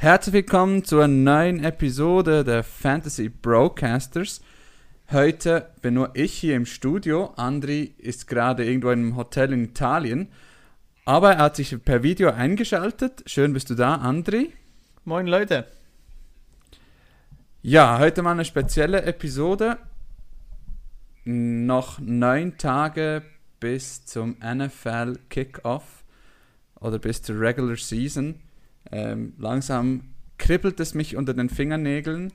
Herzlich willkommen zur neuen Episode der Fantasy Broadcasters. Heute bin nur ich hier im Studio. Andri ist gerade irgendwo in einem Hotel in Italien. Aber er hat sich per Video eingeschaltet. Schön bist du da, Andri. Moin Leute. Ja, heute mal eine spezielle Episode. Noch neun Tage bis zum NFL Kickoff oder bis zur Regular Season. Ähm, langsam kribbelt es mich unter den Fingernägeln.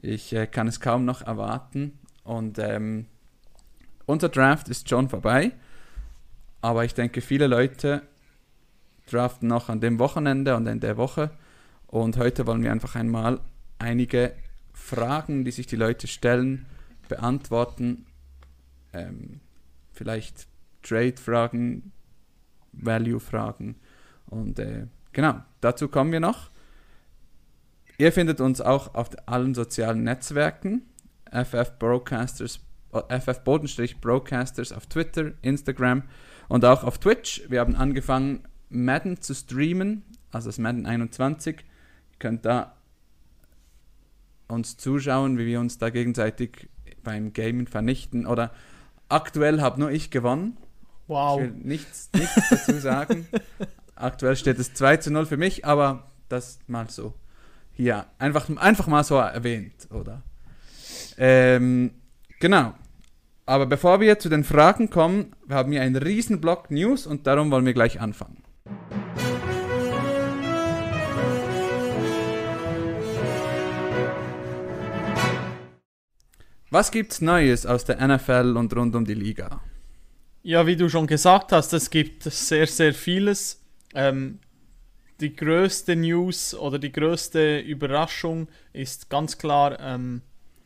Ich äh, kann es kaum noch erwarten. Und ähm, unser Draft ist schon vorbei. Aber ich denke, viele Leute draften noch an dem Wochenende und in der Woche. Und heute wollen wir einfach einmal einige Fragen, die sich die Leute stellen, beantworten. Ähm, vielleicht Trade-Fragen, Value-Fragen. Und äh, genau, dazu kommen wir noch. Ihr findet uns auch auf allen sozialen Netzwerken. FF Broadcasters, FF Bodenstrich Broadcasters auf Twitter, Instagram und auch auf Twitch. Wir haben angefangen, Madden zu streamen, also das Madden 21. Ihr könnt da uns zuschauen, wie wir uns da gegenseitig beim Gamen vernichten. Oder aktuell habe nur ich gewonnen. Wow. Ich will nichts, nichts dazu sagen. aktuell steht es 2 zu 0 für mich, aber das mal so. Hier, einfach, einfach mal so erwähnt, oder? Ähm, genau. Aber bevor wir zu den Fragen kommen, haben wir einen riesen Block News und darum wollen wir gleich anfangen. Was gibt's Neues aus der NFL und rund um die Liga? Ja, wie du schon gesagt hast, es gibt sehr, sehr vieles. Ähm, die größte News oder die größte Überraschung ist ganz klar ähm,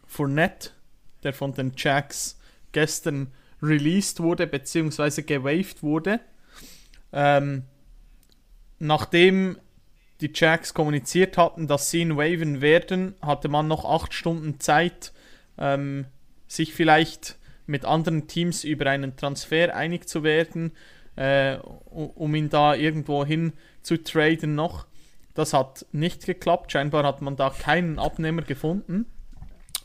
Fournette, der von den Jacks gestern released wurde, beziehungsweise gewaved wurde. Ähm, nachdem die Jacks kommuniziert hatten, dass sie ihn waven werden, hatte man noch acht Stunden Zeit, ähm, sich vielleicht mit anderen Teams über einen Transfer einig zu werden, äh, um ihn da irgendwo hin zu traden noch. Das hat nicht geklappt. Scheinbar hat man da keinen Abnehmer gefunden.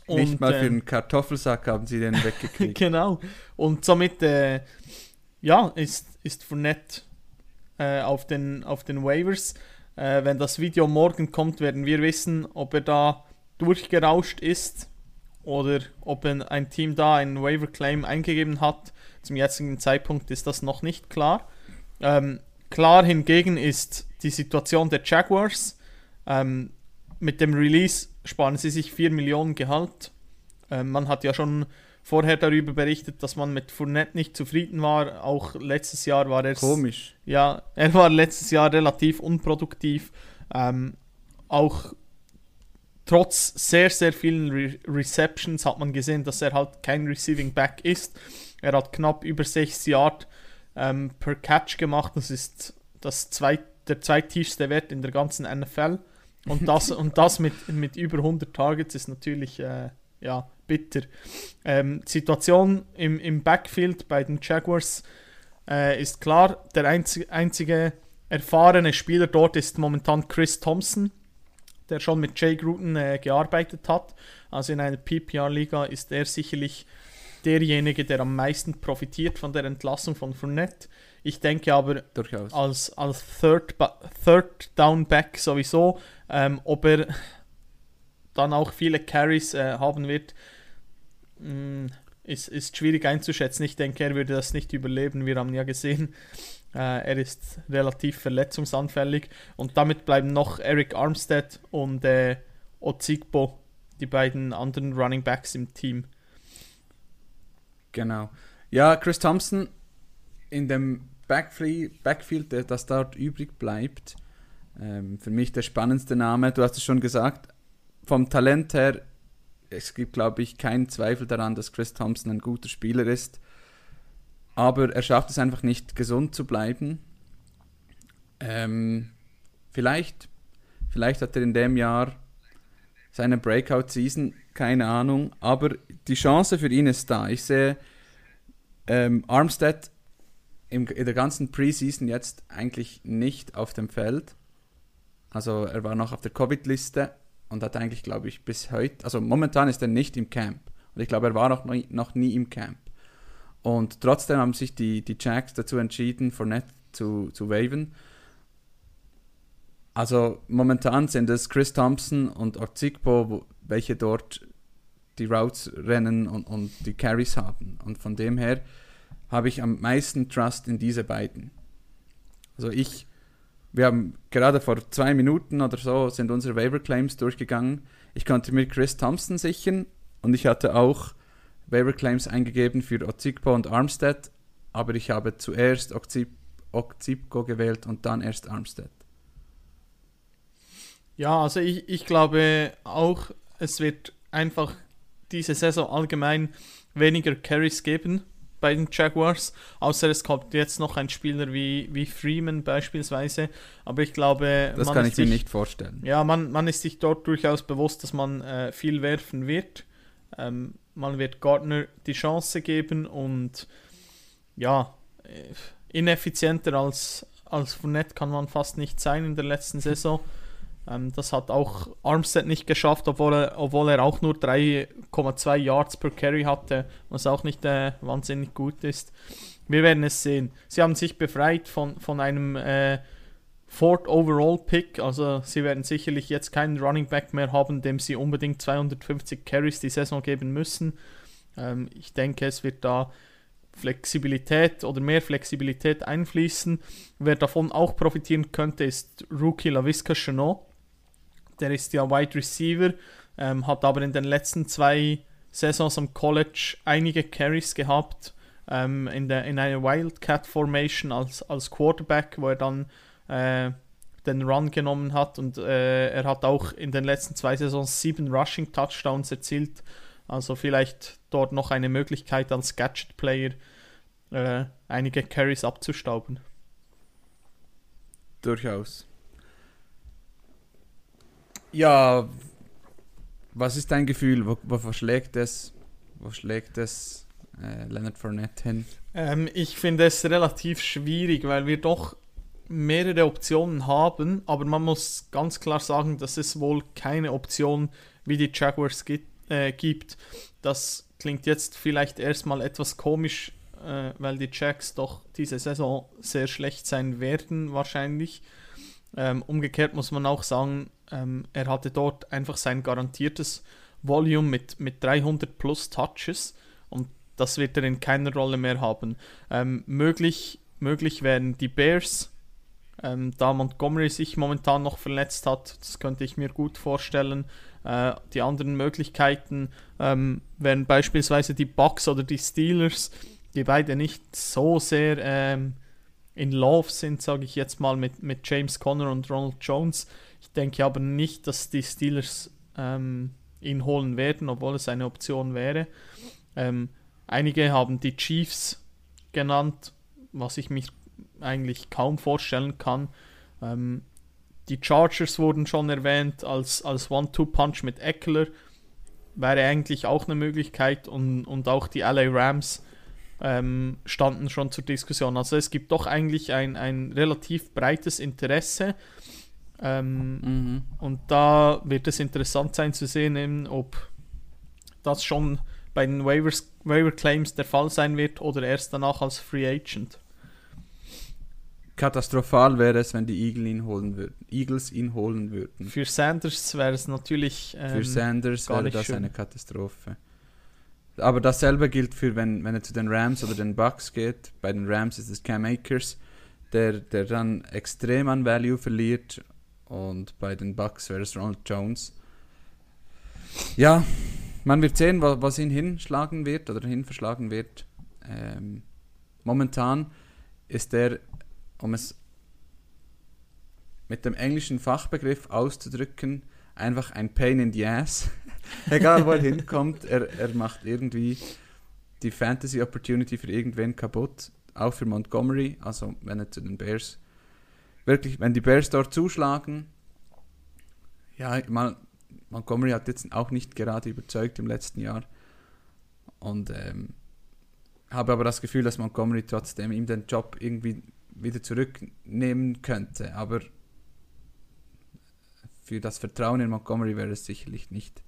Und, nicht mal für äh, einen Kartoffelsack haben sie den weggekriegt. genau. Und somit, äh, ja, ist, ist Fournette äh, auf, den, auf den Waivers. Äh, wenn das Video morgen kommt, werden wir wissen, ob er da durchgerauscht ist oder ob ein Team da einen Waiver Claim eingegeben hat. Zum jetzigen Zeitpunkt ist das noch nicht klar. Ähm, klar hingegen ist die Situation der Jaguars. Ähm, mit dem Release sparen sie sich 4 Millionen Gehalt. Ähm, man hat ja schon vorher darüber berichtet, dass man mit Fournette nicht zufrieden war. Auch letztes Jahr war er. Komisch. Ja, er war letztes Jahr relativ unproduktiv. Ähm, auch trotz sehr, sehr vielen Re Receptions hat man gesehen, dass er halt kein Receiving Back ist. Er hat knapp über 6 Yard ähm, per Catch gemacht. Das ist das zweit, der zweittiefste Wert in der ganzen NFL. Und das, und das mit, mit über 100 Targets ist natürlich äh, ja, bitter. Ähm, Situation im, im Backfield bei den Jaguars äh, ist klar. Der einzige, einzige erfahrene Spieler dort ist momentan Chris Thompson der schon mit Jay Gruden äh, gearbeitet hat. Also in einer PPR-Liga ist er sicherlich derjenige, der am meisten profitiert von der Entlassung von Fournette. Ich denke aber Durchaus. als, als Third, Third Down Back sowieso, ähm, ob er dann auch viele Carries äh, haben wird, mh, mm, ist, ist schwierig einzuschätzen. Ich denke, er würde das nicht überleben. Wir haben ja gesehen, äh, er ist relativ verletzungsanfällig und damit bleiben noch Eric Armstead und äh, Ozigbo, die beiden anderen Running Backs im Team. Genau. Ja, Chris Thompson in dem Backfield, das dort übrig bleibt, ähm, für mich der spannendste Name. Du hast es schon gesagt, vom Talent her, es gibt, glaube ich, keinen Zweifel daran, dass Chris Thompson ein guter Spieler ist aber er schafft es einfach nicht, gesund zu bleiben. Ähm, vielleicht, vielleicht hat er in dem Jahr seine Breakout-Season, keine Ahnung, aber die Chance für ihn ist da. Ich sehe ähm, Armstead im, in der ganzen Preseason jetzt eigentlich nicht auf dem Feld. Also er war noch auf der Covid-Liste und hat eigentlich, glaube ich, bis heute, also momentan ist er nicht im Camp. Und ich glaube, er war noch nie, noch nie im Camp. Und trotzdem haben sich die, die Jacks dazu entschieden, Fournette zu, zu waven. Also momentan sind es Chris Thompson und Ozigbo, welche dort die Routes rennen und, und die Carries haben. Und von dem her habe ich am meisten Trust in diese beiden. Also ich, wir haben gerade vor zwei Minuten oder so sind unsere Waiver Claims durchgegangen. Ich konnte mir Chris Thompson sichern und ich hatte auch Waiver Claims eingegeben für Ozigbo und Armstead, aber ich habe zuerst Ozigbo gewählt und dann erst Armstead. Ja, also ich, ich glaube auch, es wird einfach diese Saison allgemein weniger Carries geben bei den Jaguars, außer es kommt jetzt noch ein Spieler wie, wie Freeman beispielsweise. Aber ich glaube, das kann ich mir nicht vorstellen. Ja, man, man ist sich dort durchaus bewusst, dass man äh, viel werfen wird. Ähm, man wird Gardner die Chance geben und ja, äh, ineffizienter als, als Fournette kann man fast nicht sein in der letzten Saison. Ähm, das hat auch Armstead nicht geschafft, obwohl er, obwohl er auch nur 3,2 Yards per Carry hatte, was auch nicht äh, wahnsinnig gut ist. Wir werden es sehen. Sie haben sich befreit von, von einem äh, Fourth Overall Pick, also sie werden sicherlich jetzt keinen Running Back mehr haben, dem sie unbedingt 250 Carries die Saison geben müssen. Ähm, ich denke, es wird da Flexibilität oder mehr Flexibilität einfließen. Wer davon auch profitieren könnte, ist Rookie LaVisca Chenot der ist ja Wide Receiver, ähm, hat aber in den letzten zwei Saisons am College einige Carries gehabt ähm, in, der, in einer Wildcat Formation als, als Quarterback, wo er dann äh, den Run genommen hat und äh, er hat auch in den letzten zwei Saisons sieben Rushing Touchdowns erzielt. Also vielleicht dort noch eine Möglichkeit als Gadget Player äh, einige Carries abzustauben. Durchaus. Ja, was ist dein Gefühl? Wo, wo schlägt es, wo schlägt es äh, Leonard Fournette hin? Ähm, ich finde es relativ schwierig, weil wir doch mehrere Optionen haben, aber man muss ganz klar sagen, dass es wohl keine Option wie die Jaguars gibt. Äh, gibt. Das klingt jetzt vielleicht erstmal etwas komisch, äh, weil die Jacks doch diese Saison sehr schlecht sein werden, wahrscheinlich. Ähm, umgekehrt muss man auch sagen, ähm, er hatte dort einfach sein garantiertes Volume mit, mit 300 plus Touches und das wird er in keiner Rolle mehr haben. Ähm, möglich, möglich wären die Bears, ähm, da Montgomery sich momentan noch verletzt hat, das könnte ich mir gut vorstellen. Äh, die anderen Möglichkeiten ähm, wären beispielsweise die Bucks oder die Steelers, die beide nicht so sehr ähm, in Love sind, sage ich jetzt mal, mit, mit James Conner und Ronald Jones. Ich denke aber nicht, dass die Steelers ähm, ihn holen werden, obwohl es eine Option wäre. Ähm, einige haben die Chiefs genannt, was ich mich eigentlich kaum vorstellen kann. Ähm, die Chargers wurden schon erwähnt als, als One-Two-Punch mit Eckler. Wäre eigentlich auch eine Möglichkeit und, und auch die LA Rams ähm, standen schon zur Diskussion. Also es gibt doch eigentlich ein, ein relativ breites Interesse. Ähm, mhm. Und da wird es interessant sein zu sehen, ob das schon bei den Waivers, Waiver Claims der Fall sein wird oder erst danach als Free Agent. Katastrophal wäre es, wenn die Eagle ihn holen würden, Eagles ihn holen würden. Für Sanders wäre es natürlich. Ähm, Für Sanders wäre das schön. eine Katastrophe. Aber dasselbe gilt für, wenn, wenn er zu den Rams oder den Bucks geht. Bei den Rams ist es Cam Akers, der, der dann extrem an Value verliert und bei den Bucks wäre es Ronald Jones. Ja, man wird sehen, was ihn hinschlagen wird oder hinverschlagen wird. Ähm, momentan ist er, um es mit dem englischen Fachbegriff auszudrücken, einfach ein Pain in the Ass. Egal wo er hinkommt, er, er macht irgendwie die Fantasy Opportunity für irgendwen kaputt. Auch für Montgomery, also wenn er zu den Bears wirklich, wenn die Bears dort zuschlagen, ja, mal, Montgomery hat jetzt auch nicht gerade überzeugt im letzten Jahr. Und ähm, habe aber das Gefühl, dass Montgomery trotzdem ihm den Job irgendwie wieder zurücknehmen könnte. Aber für das Vertrauen in Montgomery wäre es sicherlich nicht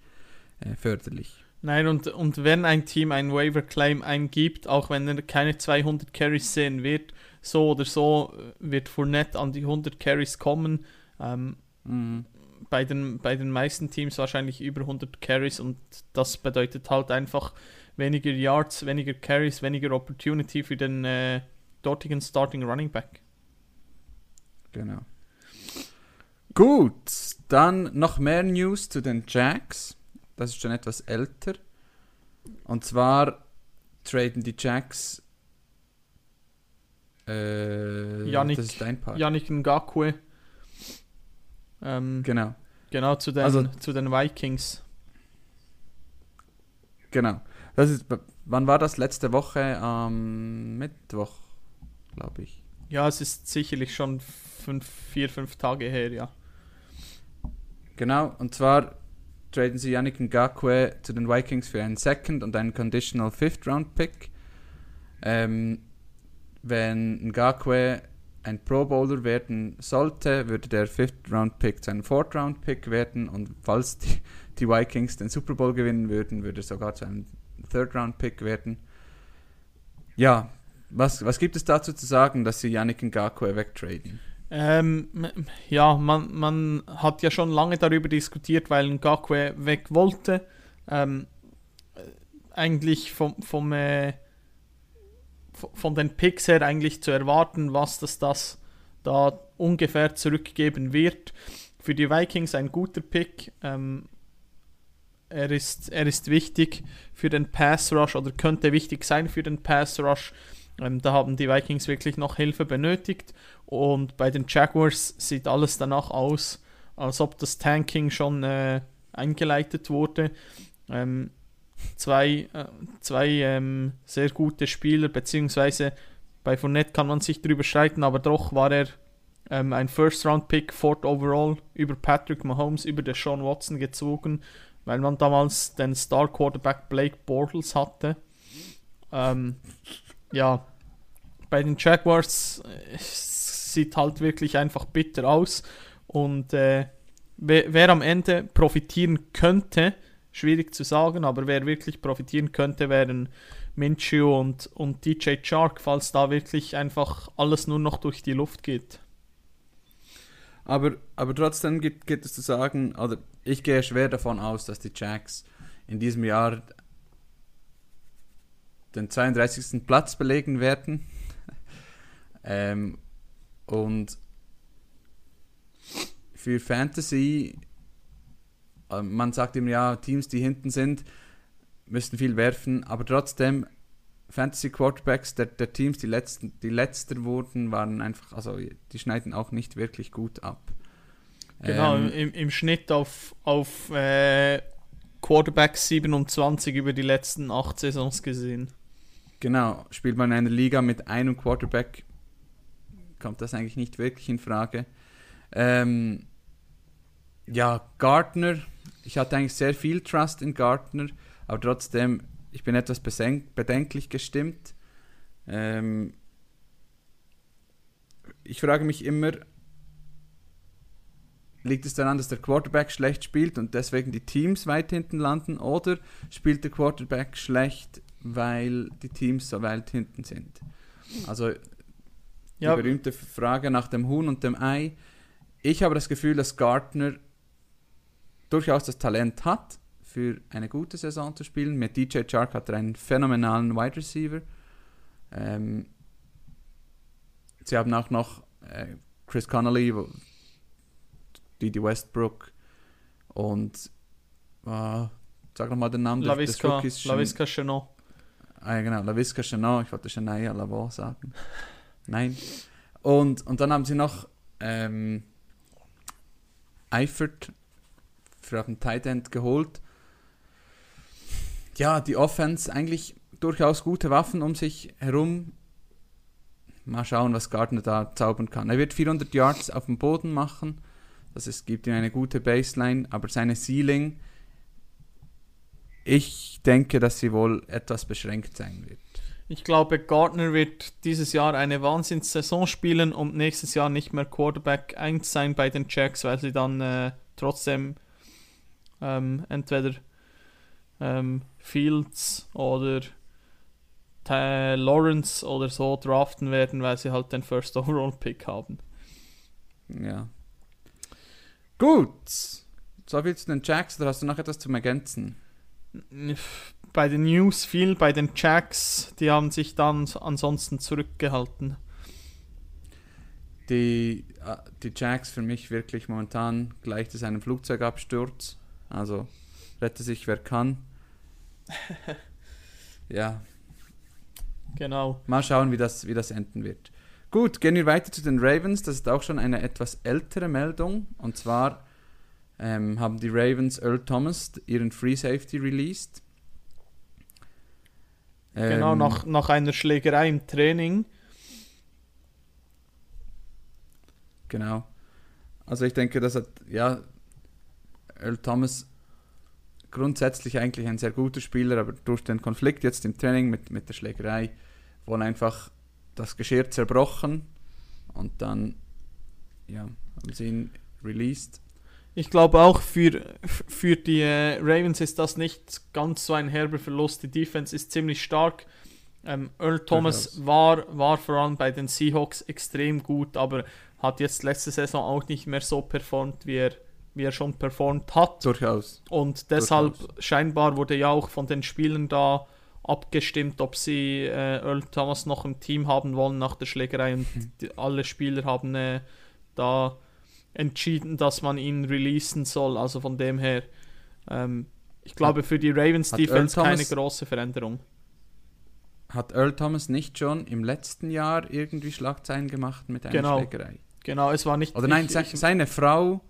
äh, förderlich. Nein, und, und wenn ein Team einen Waiver Claim eingibt, auch wenn er keine 200 Carries sehen wird, so oder so äh, wird Fournette an die 100 Carries kommen. Ähm, Mhm. bei, den, bei den meisten Teams wahrscheinlich über 100 Carries und das bedeutet halt einfach weniger Yards, weniger Carries, weniger Opportunity für den äh, dortigen Starting Running Back. Genau. Gut, dann noch mehr News zu den Jacks. Das ist schon etwas älter. Und zwar traden die Jacks. Äh, Yannick- das ist dein Part. Yannick Ngakwe. Ähm, Genau, genau, zu den, Also- zu den Vikings. genau. Das ist, wann war das? Letzte Woche am Mittwoch, glaube ich. Ja, es ist sicherlich schon fünf, vier, fünf Tage her, ja. Genau, und zwar traden sie Yannick Ngakwe zu den Vikings für einen Second und einen Conditional Fifth Round Pick. Ähm, wenn Ngakwe ein Pro Bowler werden sollte, würde der Fifth Round Pick zu einem Fourth Round Pick werden und falls die, die Vikings den Super Bowl gewinnen würden, würde er sogar zu einem Third Round Pick werden. Ja, was, was gibt es dazu zu sagen, dass sie Yannick Ngakwe wegtraden? Ähm, ja, man, man hat ja schon lange darüber diskutiert, weil Ngakwe weg wollte. Ähm, äh, eigentlich vom, vom, äh, von den Picks her eigentlich zu erwarten, was das, das da ungefähr zurückgeben wird. Für die Vikings ein guter Pick. Ähm, er, ist, er ist wichtig für den Pass Rush oder könnte wichtig sein für den Pass Rush. Ähm, da haben die Vikings wirklich noch Hilfe benötigt. Und bei den Jaguars sieht alles danach aus, als ob das Tanking schon äh, eingeleitet wurde. Ähm, zwei äh, zwei ähm, sehr gute Spieler, beziehungsweise bei Fournette kann man sich drüber streiten, aber doch war er ähm, ein First-Round-Pick, Fourth Overall, über Patrick Mahomes, über Deshaun Watson gezogen, weil man damals den Star-Quarterback Blake Bortles hatte. Ähm, ja, bei den Jaguars äh, sieht halt wirklich einfach bitter aus. Und äh, wer, wer am Ende profitieren könnte, schwierig zu sagen, aber wer wirklich profitieren könnte, wären Minshew und, und DJ Chark, falls da wirklich einfach alles nur noch durch die Luft geht. Aber, aber trotzdem gibt, gibt es zu sagen, oder ich gehe schwer davon aus, dass die Jacks in diesem Jahr den 32. Platz belegen werden. ähm, und für Fantasy, äh, man sagt immer ja, Teams, die hinten sind, müssen viel werfen, aber trotzdem Fantasy Quarterbacks der, der Teams, die letzten, die letzter wurden, waren einfach, also die schneiden auch nicht wirklich gut ab. Genau, Ähm, im, im Schnitt auf, auf äh, Quarterback 27 über die letzten acht Saisons gesehen. Genau, spielt man in einer Liga mit einem Quarterback, kommt das eigentlich nicht wirklich in Frage. Ähm, ja, Gardner, ich hatte eigentlich sehr viel Trust in Gardner, aber trotzdem, ich bin etwas bedenklich gestimmt. Ähm, ich frage mich immer, liegt es daran, dass der Quarterback schlecht spielt und deswegen die Teams weit hinten landen oder spielt der Quarterback schlecht, weil die Teams so weit hinten sind? Also Ja, die berühmte Frage nach dem Huhn und dem Ei. Ich habe das Gefühl, dass Gardner durchaus das Talent hat, für eine gute Saison zu spielen. Mit DJ Chark hat er einen phänomenalen Wide Receiver. Ähm, sie haben auch noch äh, Chris Connolly, Didi Westbrook und äh, sag nochmal den Namen des- des Rookies. LaVisca Chenot. Ah, ja, genau, LaVisca Chenot, ich wollte Shania Lavaux sagen. Nein. Und, und dann haben sie noch ähm, Eifert für auf den Tight End geholt. Ja, die Offense eigentlich durchaus gute Waffen um sich herum. Mal schauen, was Gardner da zaubern kann. Er wird 400 Yards auf dem Boden machen. Das ist, gibt ihm eine gute Baseline, aber seine Ceiling, ich denke, dass sie wohl etwas beschränkt sein wird. Ich glaube, Gardner wird dieses Jahr eine Wahnsinnssaison spielen und nächstes Jahr nicht mehr Quarterback 1 sein bei den Jacks, weil sie dann äh, trotzdem ähm, entweder ähm, Fields oder Lawrence oder so draften werden, weil sie halt den First Overall Pick haben. Ja. Gut. Soviel zu den Jacks, oder hast du noch etwas zum Ergänzen? Bei den News viel, bei den Jacks, die haben sich dann ansonsten zurückgehalten. Die, äh, die Jacks für mich wirklich momentan gleicht es einem Flugzeugabsturz. Also rette sich wer kann. ja, Genau. Mal schauen, wie das, wie das enden wird. Gut, gehen wir weiter zu den Ravens. Das ist auch schon eine etwas ältere Meldung. Und zwar ähm, haben die Ravens Earl Thomas ihren Free Safety released. genau, Ähm, nach, nach einer Schlägerei im Training. Genau. Also ich denke, das hat, ja, Earl Thomas grundsätzlich eigentlich ein sehr guter Spieler, aber durch den Konflikt jetzt im Training mit, mit der Schlägerei wohl einfach das Geschirr zerbrochen und dann, ja, haben sie ihn released. Ich glaube auch für, für die äh, Ravens ist das nicht ganz so ein herber Verlust. Die Defense ist ziemlich stark. Ähm, Earl Thomas war, war vor allem bei den Seahawks extrem gut, aber hat jetzt letzte Saison auch nicht mehr so performt, wie er, wie er schon performt hat. Durchaus. Und deshalb Durchaus. scheinbar wurde ja auch von den Spielern da abgestimmt, ob sie äh, Earl Thomas noch im Team haben wollen nach der Schlägerei. Und die, alle Spieler haben äh, da entschieden, dass man ihn releasen soll. Also von dem her, ähm, ich glaube für die Ravens hat Defense keine große Veränderung. Hat Earl Thomas nicht schon im letzten Jahr irgendwie Schlagzeilen gemacht mit einer Genau. Schlägerei? Genau, es war nicht. Oder nein, ich, se ich, seine Frau,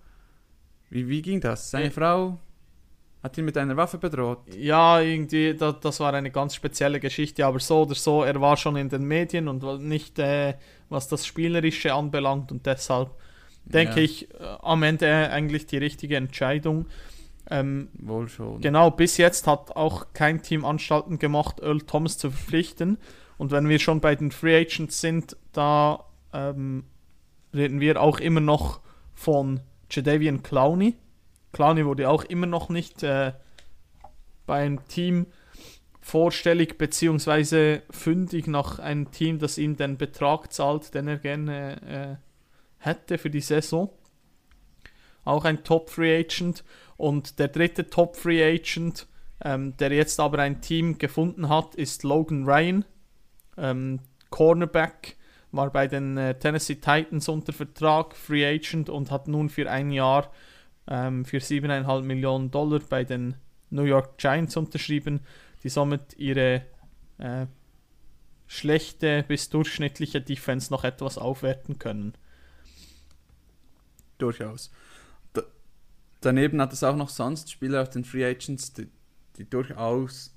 wie, wie ging das? Seine Äh. Frau hat ihn mit einer Waffe bedroht. Ja, irgendwie, da, das war eine ganz spezielle Geschichte, aber so oder so, er war schon in den Medien und nicht, äh, was das Spielerische anbelangt und deshalb denke Ja. ich, äh, am Ende eigentlich die richtige Entscheidung. Ähm, Wohl schon. genau, bis jetzt hat auch kein Team Anstalten gemacht, Earl Thomas zu verpflichten. Und wenn wir schon bei den Free Agents sind, da ähm, reden wir auch immer noch von Jadavian Clowney. Clowney wurde auch immer noch nicht äh, bei einem Team vorstellig beziehungsweise fündig nach einem Team, das ihm den Betrag zahlt, den er gerne äh, hätte für die Saison. Auch ein Top Free Agent. Und der dritte Top Free Agent, ähm, der jetzt aber ein Team gefunden hat, ist Logan Ryan. Ähm, Cornerback war bei den äh, Tennessee Titans unter Vertrag, Free Agent und hat nun für ein Jahr ähm, für 7,5 Millionen Dollar bei den New York Giants unterschrieben, die somit ihre äh, schlechte bis durchschnittliche Defense noch etwas aufwerten können. Durchaus. Da, daneben hat es auch noch sonst Spieler auf den Free Agents, die, die durchaus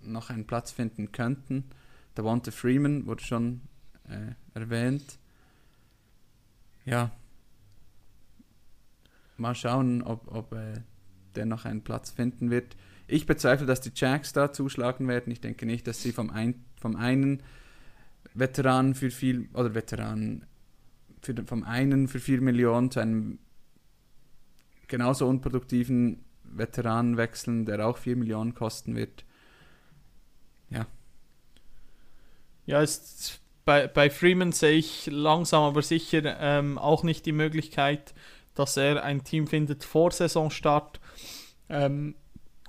noch einen Platz finden könnten. Der Wante Freeman wurde schon äh, erwähnt. Ja. Mal schauen, ob, ob äh, der noch einen Platz finden wird. Ich bezweifle, dass die Jacks da zuschlagen werden. Ich denke nicht, dass sie vom, ein, vom einen Veteranen für viel, oder Veteranen, für, den- vom einen für 4 Millionen zu einem genauso unproduktiven Veteranen wechseln, der auch 4 Millionen kosten wird. Ja, ist bei, bei Freeman sehe ich langsam aber sicher ähm, auch nicht die Möglichkeit, dass er ein Team findet vor Saisonstart. Ähm,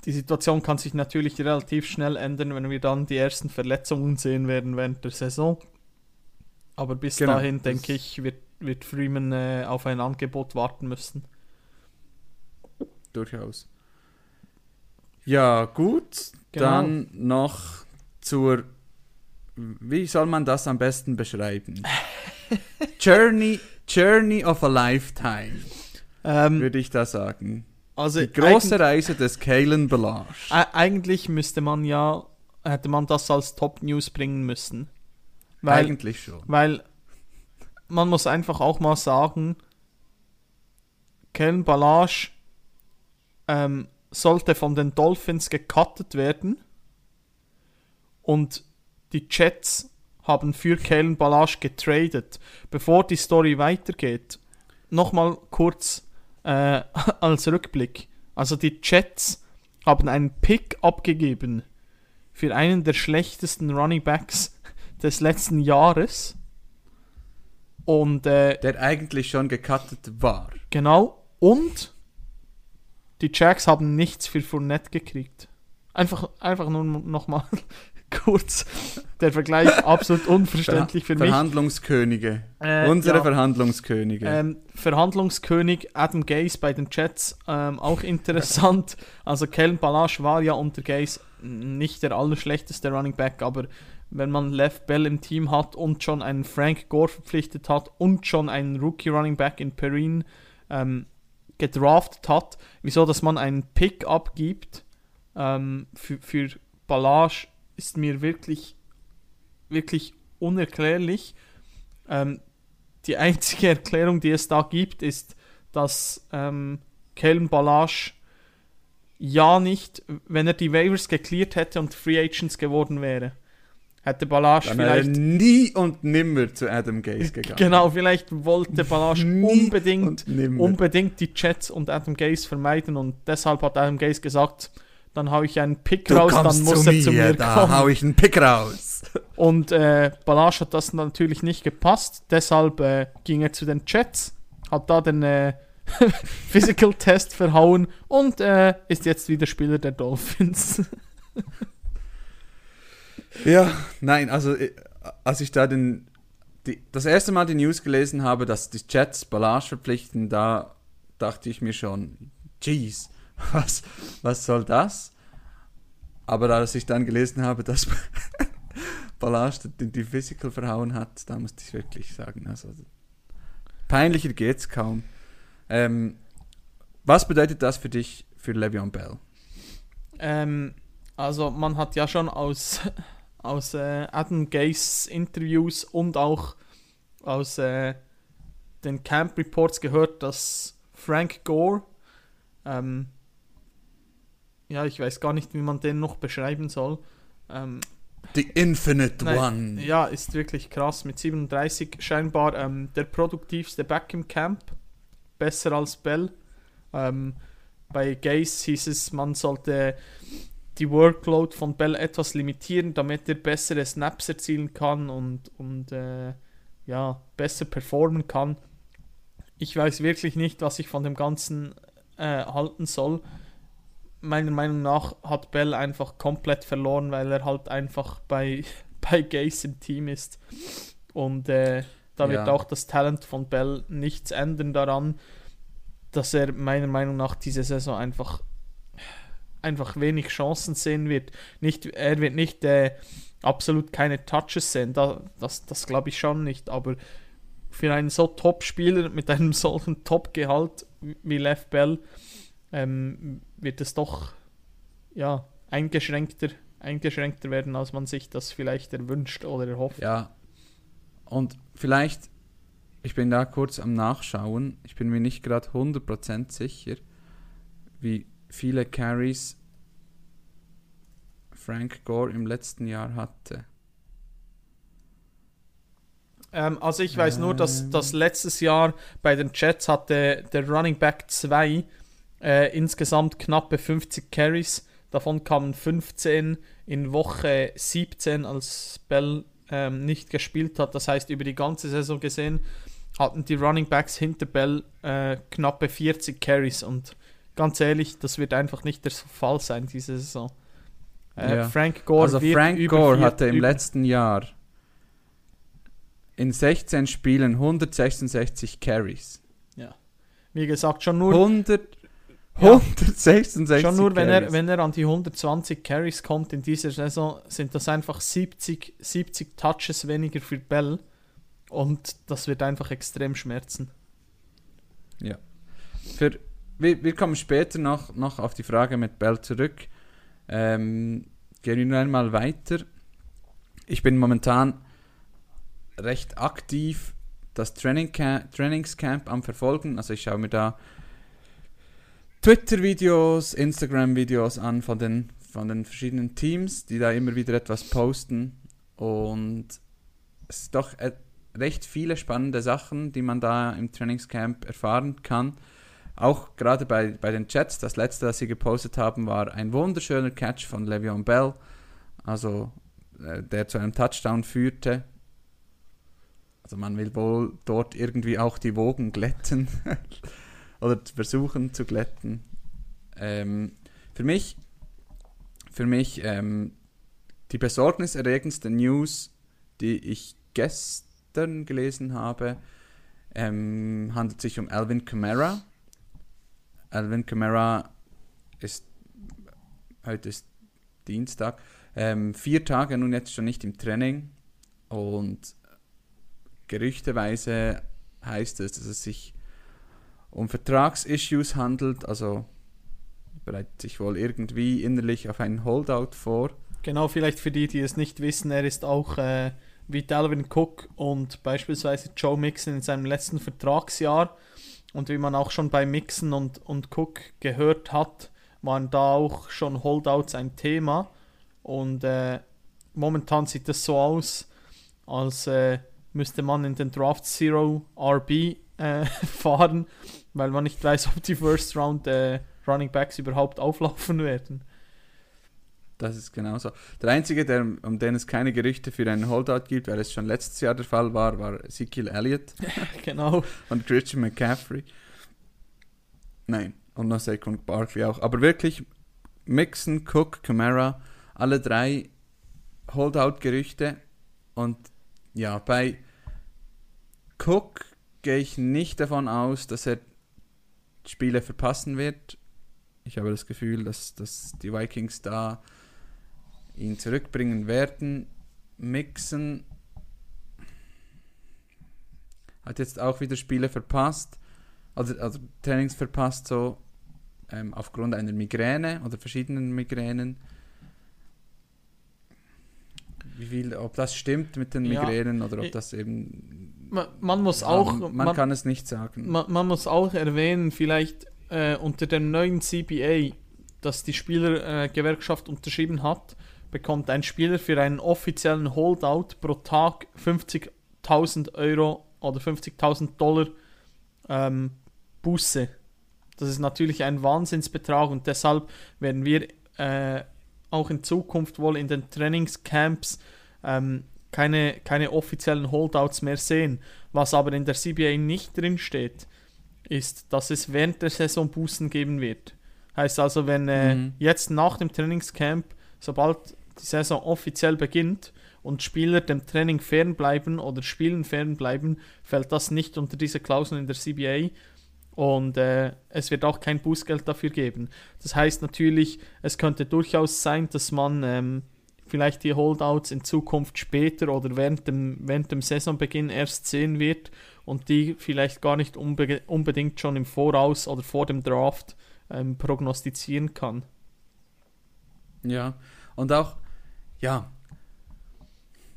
die Situation kann sich natürlich relativ schnell ändern, wenn wir dann die ersten Verletzungen sehen werden während der Saison. Aber bis Genau, dahin, denke ich, wird, wird Freeman äh, auf ein Angebot warten müssen. Durchaus. Ja, gut. Genau. Dann noch zur. Wie soll man das am besten beschreiben? Journey, Journey of a Lifetime, Ähm, würde ich da sagen. also Die große Reise des Kalen Balage. Ä- Eigentlich müsste man ja, hätte man das als Top News bringen müssen. Weil, Eigentlich schon. weil man muss einfach auch mal sagen, Kellen Balage ähm, sollte von den Dolphins gecuttet werden und die Jets haben für Kellen Balage getradet. Bevor die Story weitergeht, nochmal kurz äh, als Rückblick. Also die Jets haben einen Pick abgegeben für einen der schlechtesten Running Backs des letzten Jahres. Und äh, Der eigentlich schon gecuttet war. genau, und die Jacks haben nichts für Fournette gekriegt. Einfach, einfach nur nochmal kurz der Vergleich, absolut unverständlich für mich. Verhandlungskönige. Äh, Unsere ja. Verhandlungskönige. Ähm, Verhandlungskönig Adam Gaze bei den Jets, ähm, auch interessant. also Kellen Balash war ja unter Gaze nicht der allerschlechteste Running Back, aber wenn man Lev Bell im Team hat und schon einen Frank Gore verpflichtet hat und schon einen Rookie Running Back in Perrine ähm, gedraftet hat, wieso dass man einen Pick abgibt ähm, für, für Balash ist mir wirklich, wirklich unerklärlich. Ähm, die einzige Erklärung, die es da gibt, ist, dass ähm, Kellen Balash ja nicht, wenn er die Waivers geklärt hätte und Free Agents geworden wäre, hätte Dann er vielleicht nie und nimmer zu Adam Gaze gegangen. genau, vielleicht wollte Balash Nie unbedingt unbedingt die Jets und Adam Gaze vermeiden und deshalb hat Adam Gaze gesagt, dann hau ich einen Pick du raus, dann muss zu er zu mir, mir da kommen. hau ich einen Pick raus. Und äh, Balash hat das natürlich nicht gepasst, deshalb äh, ging er zu den Jets, hat da den äh, Physical Test verhauen und äh, ist jetzt wieder Spieler der Dolphins. Ja, nein, also äh, als ich da den, die, das erste Mal die News gelesen habe, dass die Jets Ballage verpflichten, da dachte ich mir schon, jeez, was, was soll das? Aber als ich dann gelesen habe, dass Ballage die, die Physical verhauen hat, da musste ich wirklich sagen, also peinlicher geht's kaum. Ähm, was bedeutet das für dich, für Le'Veon Bell? Ähm, also man hat ja schon aus, aus äh, Adam Gaze Interviews und auch aus äh, den Camp Reports gehört, dass Frank Gore, ähm, ja, ich weiß gar nicht, wie man den noch beschreiben soll, ähm, The Infinite Nein, One. Ja, ist wirklich krass. Mit 37 scheinbar ähm, der produktivste Back im Camp. Besser als Bell. Ähm, bei Gaze hieß es, man sollte die Workload von Bell etwas limitieren, damit er bessere Snaps erzielen kann und, und äh, ja, besser performen kann. Ich weiß wirklich nicht, was ich von dem Ganzen äh, halten soll. Meiner Meinung nach hat Bell einfach komplett verloren, weil er halt einfach bei, bei Gaze im Team ist. Und äh, da wird Ja. auch das Talent von Bell nichts ändern daran, dass er meiner Meinung nach diese Saison einfach, einfach wenig Chancen sehen wird. Nicht, er wird nicht äh, absolut keine Touches sehen, da, das, das glaube ich schon nicht, aber für einen so Top-Spieler mit einem solchen Top-Gehalt wie Lev Bell ähm, wird es doch ja, eingeschränkter, eingeschränkter werden, als man sich das vielleicht erwünscht oder erhofft. Ja. Und vielleicht, ich bin da kurz am Nachschauen, ich bin mir nicht gerade 100% sicher, wie viele Carries Frank Gore im letzten Jahr hatte. Ähm, also ich weiß nur, dass, dass letztes Jahr bei den Jets hatte der Running Back 2 äh, insgesamt knappe 50 Carries. Davon kamen 15 in Woche 17, als Bell ähm, nicht gespielt hat. Das heißt, über die ganze Saison gesehen hatten die Running Backs hinter Bell äh, knappe 40 Carries. Und ganz ehrlich, das wird einfach nicht der Fall sein diese Saison. Äh, Ja. Frank Gore also Frank Gore hatte im letzten Jahr in 16 Spielen 166 Carries. Wie gesagt, schon nur 100, Ja. 166 Schon nur, wenn er, wenn er an die 120 Carries kommt in dieser Saison, sind das einfach 70, 70 Touches weniger für Bell. Und das wird einfach extrem schmerzen. Für, wir, wir kommen später noch, noch auf die Frage mit Bell zurück. Ähm, gehen wir nur einmal weiter. Ich bin momentan recht aktiv das Training Trainingscamp am Verfolgen. Also ich schaue mir da Twitter-Videos, Instagram-Videos an von den, von den verschiedenen Teams, die da immer wieder etwas posten. Und es ist doch äh, recht viele spannende Sachen, die man da im Trainingscamp erfahren kann. Auch gerade bei, bei den Jets, das letzte, das sie gepostet haben, war ein wunderschöner Catch von Le'Veon Bell, also äh, der zu einem Touchdown führte. Also man will wohl dort irgendwie auch die Wogen glätten oder versuchen zu glätten. Ähm, für mich, für mich ähm, die besorgniserregendste News, die ich gestern gelesen habe, ähm, handelt sich um Alvin Kamara. Alvin Kamara ist heute ist Dienstag, ähm, vier Tage nun jetzt schon nicht im Training und gerüchteweise heißt es, dass es sich um Vertragsissues handelt, also bereitet sich wohl irgendwie innerlich auf einen Holdout vor. Genau, vielleicht für die, die es nicht wissen, er ist auch äh, wie Dalvin Cook und beispielsweise Joe Mixon in seinem letzten Vertragsjahr. Und wie man auch schon bei Mixon und, und Cook gehört hat, waren da auch schon Holdouts ein Thema. Und äh, momentan sieht es so aus, als äh, müsste man in den Draft Zero RB äh, fahren, weil man nicht weiß, ob die First Round äh, Running Backs überhaupt auflaufen werden. Das ist genauso. Der einzige, der, um den es keine Gerüchte für einen Holdout gibt, weil es schon letztes Jahr der Fall war, war Ezekiel Elliott. genau. Und Christian McCaffrey. Nein, und noch Saquon Barkley auch. Aber wirklich, Mixon, Cook, Camara, alle drei Holdout-Gerüchte. Und ja, bei Cook gehe ich nicht davon aus, dass er Spiele verpassen wird. Ich habe das Gefühl, dass, dass die Vikings da ihn zurückbringen werden. Mixen hat jetzt auch wieder Spiele verpasst, also, also Trainings verpasst, so ähm, aufgrund einer Migräne oder verschiedenen Migränen. Wie viel, ob das stimmt mit den Migränen ja, oder ob das eben. Man, man muss auch. Man, man, kann es nicht sagen. Man, man muss auch erwähnen, vielleicht äh, unter dem neuen CBA, das die Spielergewerkschaft äh, unterschrieben hat, bekommt ein Spieler für einen offiziellen Holdout pro Tag 50.000 Euro oder 50.000 Dollar ähm, Buße. Das ist natürlich ein Wahnsinnsbetrag und deshalb werden wir äh, auch in Zukunft wohl in den Trainingscamps ähm, keine, keine offiziellen Holdouts mehr sehen. Was aber in der CBA nicht drin steht, ist, dass es während der Saison Bußen geben wird. Heißt also, wenn äh, mhm. jetzt nach dem Trainingscamp, sobald die Saison offiziell beginnt und Spieler dem Training fernbleiben oder Spielen fernbleiben, fällt das nicht unter diese Klausel in der CBA und äh, es wird auch kein Bußgeld dafür geben. Das heißt natürlich, es könnte durchaus sein, dass man ähm, vielleicht die Holdouts in Zukunft später oder während dem, während dem Saisonbeginn erst sehen wird und die vielleicht gar nicht unbe unbedingt schon im Voraus oder vor dem Draft ähm, prognostizieren kann. Ja, und auch ja,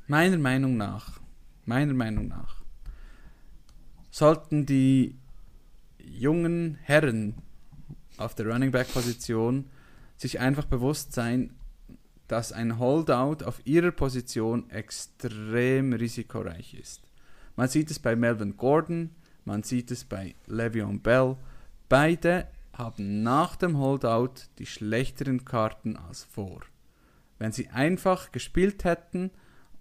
meiner Meinung nach, meiner Meinung nach, sollten die jungen Herren auf der Running Back Position sich einfach bewusst sein, dass ein Holdout auf ihrer Position extrem risikoreich ist. Man sieht es bei Melvin Gordon, man sieht es bei Le'Veon Bell. Beide haben nach dem Holdout die schlechteren Karten als vor wenn sie einfach gespielt hätten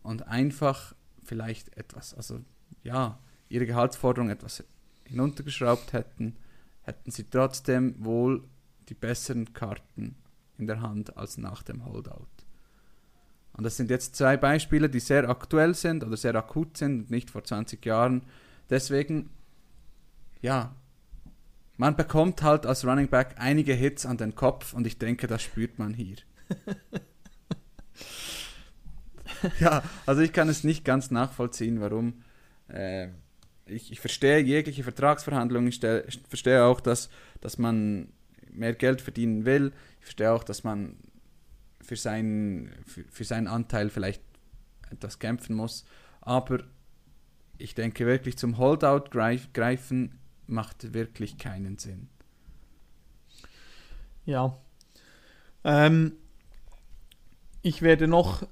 und einfach vielleicht etwas, also ja, ihre Gehaltsforderung etwas hinuntergeschraubt hätten, hätten sie trotzdem wohl die besseren Karten in der Hand als nach dem Holdout. Und das sind jetzt zwei Beispiele, die sehr aktuell sind oder sehr akut sind, nicht vor 20 Jahren. Deswegen, ja, man bekommt halt als Running Back einige Hits an den Kopf und ich denke, das spürt man hier. ja, also ich kann es nicht ganz nachvollziehen, warum. Äh, ich, ich, verstehe jegliche Vertragsverhandlungen, ich, stell, ich, verstehe auch, dass, dass man mehr Geld verdienen will. Ich verstehe auch, dass man für, sein, für, für seinen Anteil vielleicht etwas kämpfen muss. Aber ich denke wirklich, zum Holdout greif, greifen macht wirklich keinen Sinn. Ja. Ähm, ich werde noch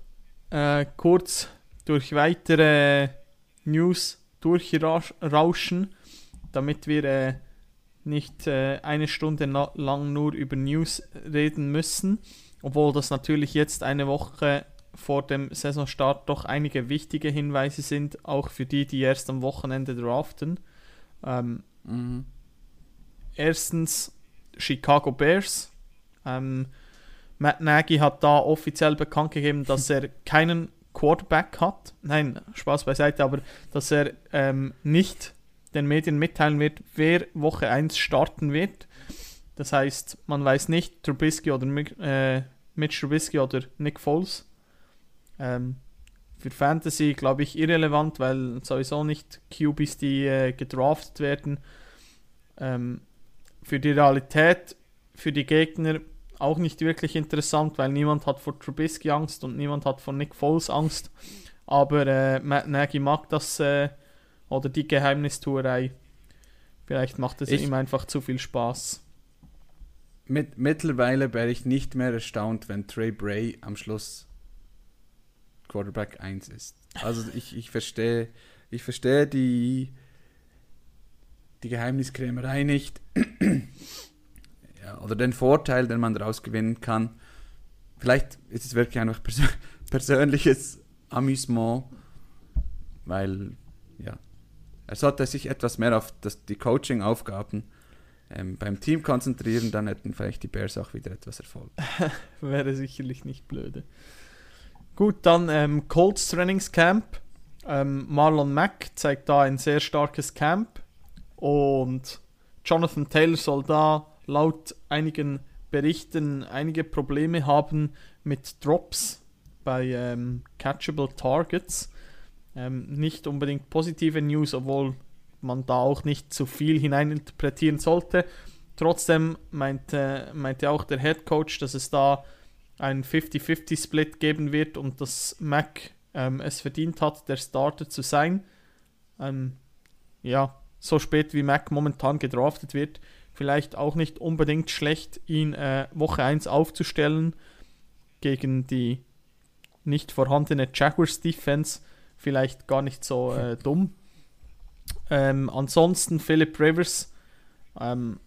äh, kurz durch weitere News durchrauschen, damit wir äh, nicht äh, eine Stunde lang nur über News reden müssen, obwohl das natürlich jetzt eine Woche vor dem Saisonstart doch einige wichtige Hinweise sind, auch für die, die erst am Wochenende draften. Ähm, mhm. Erstens Chicago Bears. Ähm, Matt Nagy hat da offiziell bekannt gegeben, dass er keinen Quarterback hat. Nein, Spaß beiseite, aber dass er ähm, nicht den Medien mitteilen wird, wer Woche 1 starten wird. Das heißt, man weiß nicht, Trubisky oder äh, Mitch Trubisky oder Nick Foles. Ähm, für Fantasy glaube ich irrelevant, weil sowieso nicht QBs, die äh, gedraftet werden. Ähm, für die Realität, für die Gegner auch nicht wirklich interessant, weil niemand hat vor Trubisky Angst und niemand hat vor Nick Foles Angst. Aber äh, Matt Nagy mag das äh, oder die Geheimnistuerei. Vielleicht macht es ich, ihm einfach zu viel Spaß. Mit, mittlerweile wäre ich nicht mehr erstaunt, wenn Trey Bray am Schluss Quarterback 1 ist. Also ich, ich verstehe ich verstehe die, die Geheimniskrämerei nicht. Ja, oder den Vorteil, den man daraus gewinnen kann. Vielleicht ist es wirklich einfach persö persönliches Amüsement, weil ja, er sollte sich etwas mehr auf das, die Coaching-Aufgaben ähm, beim Team konzentrieren, dann hätten vielleicht die Bears auch wieder etwas Erfolg. Wäre sicherlich nicht blöde. Gut, dann ähm, Colts Trainingscamp. Ähm, Marlon Mack zeigt da ein sehr starkes Camp und Jonathan Taylor soll da laut einigen Berichten einige Probleme haben mit Drops bei ähm, Catchable Targets. Ähm, nicht unbedingt positive News, obwohl man da auch nicht zu viel hineininterpretieren sollte. Trotzdem meinte, meinte auch der Head Coach, dass es da einen 50-50-Split geben wird und dass Mac ähm, es verdient hat, der Starter zu sein. Ähm, ja, so spät wie Mac momentan gedraftet wird, vielleicht auch nicht unbedingt schlecht, ihn äh, Woche 1 aufzustellen gegen die nicht vorhandene Jaguars Defense. Vielleicht gar nicht so äh, dumm. Ähm, ansonsten Philip Rivers. Ähm,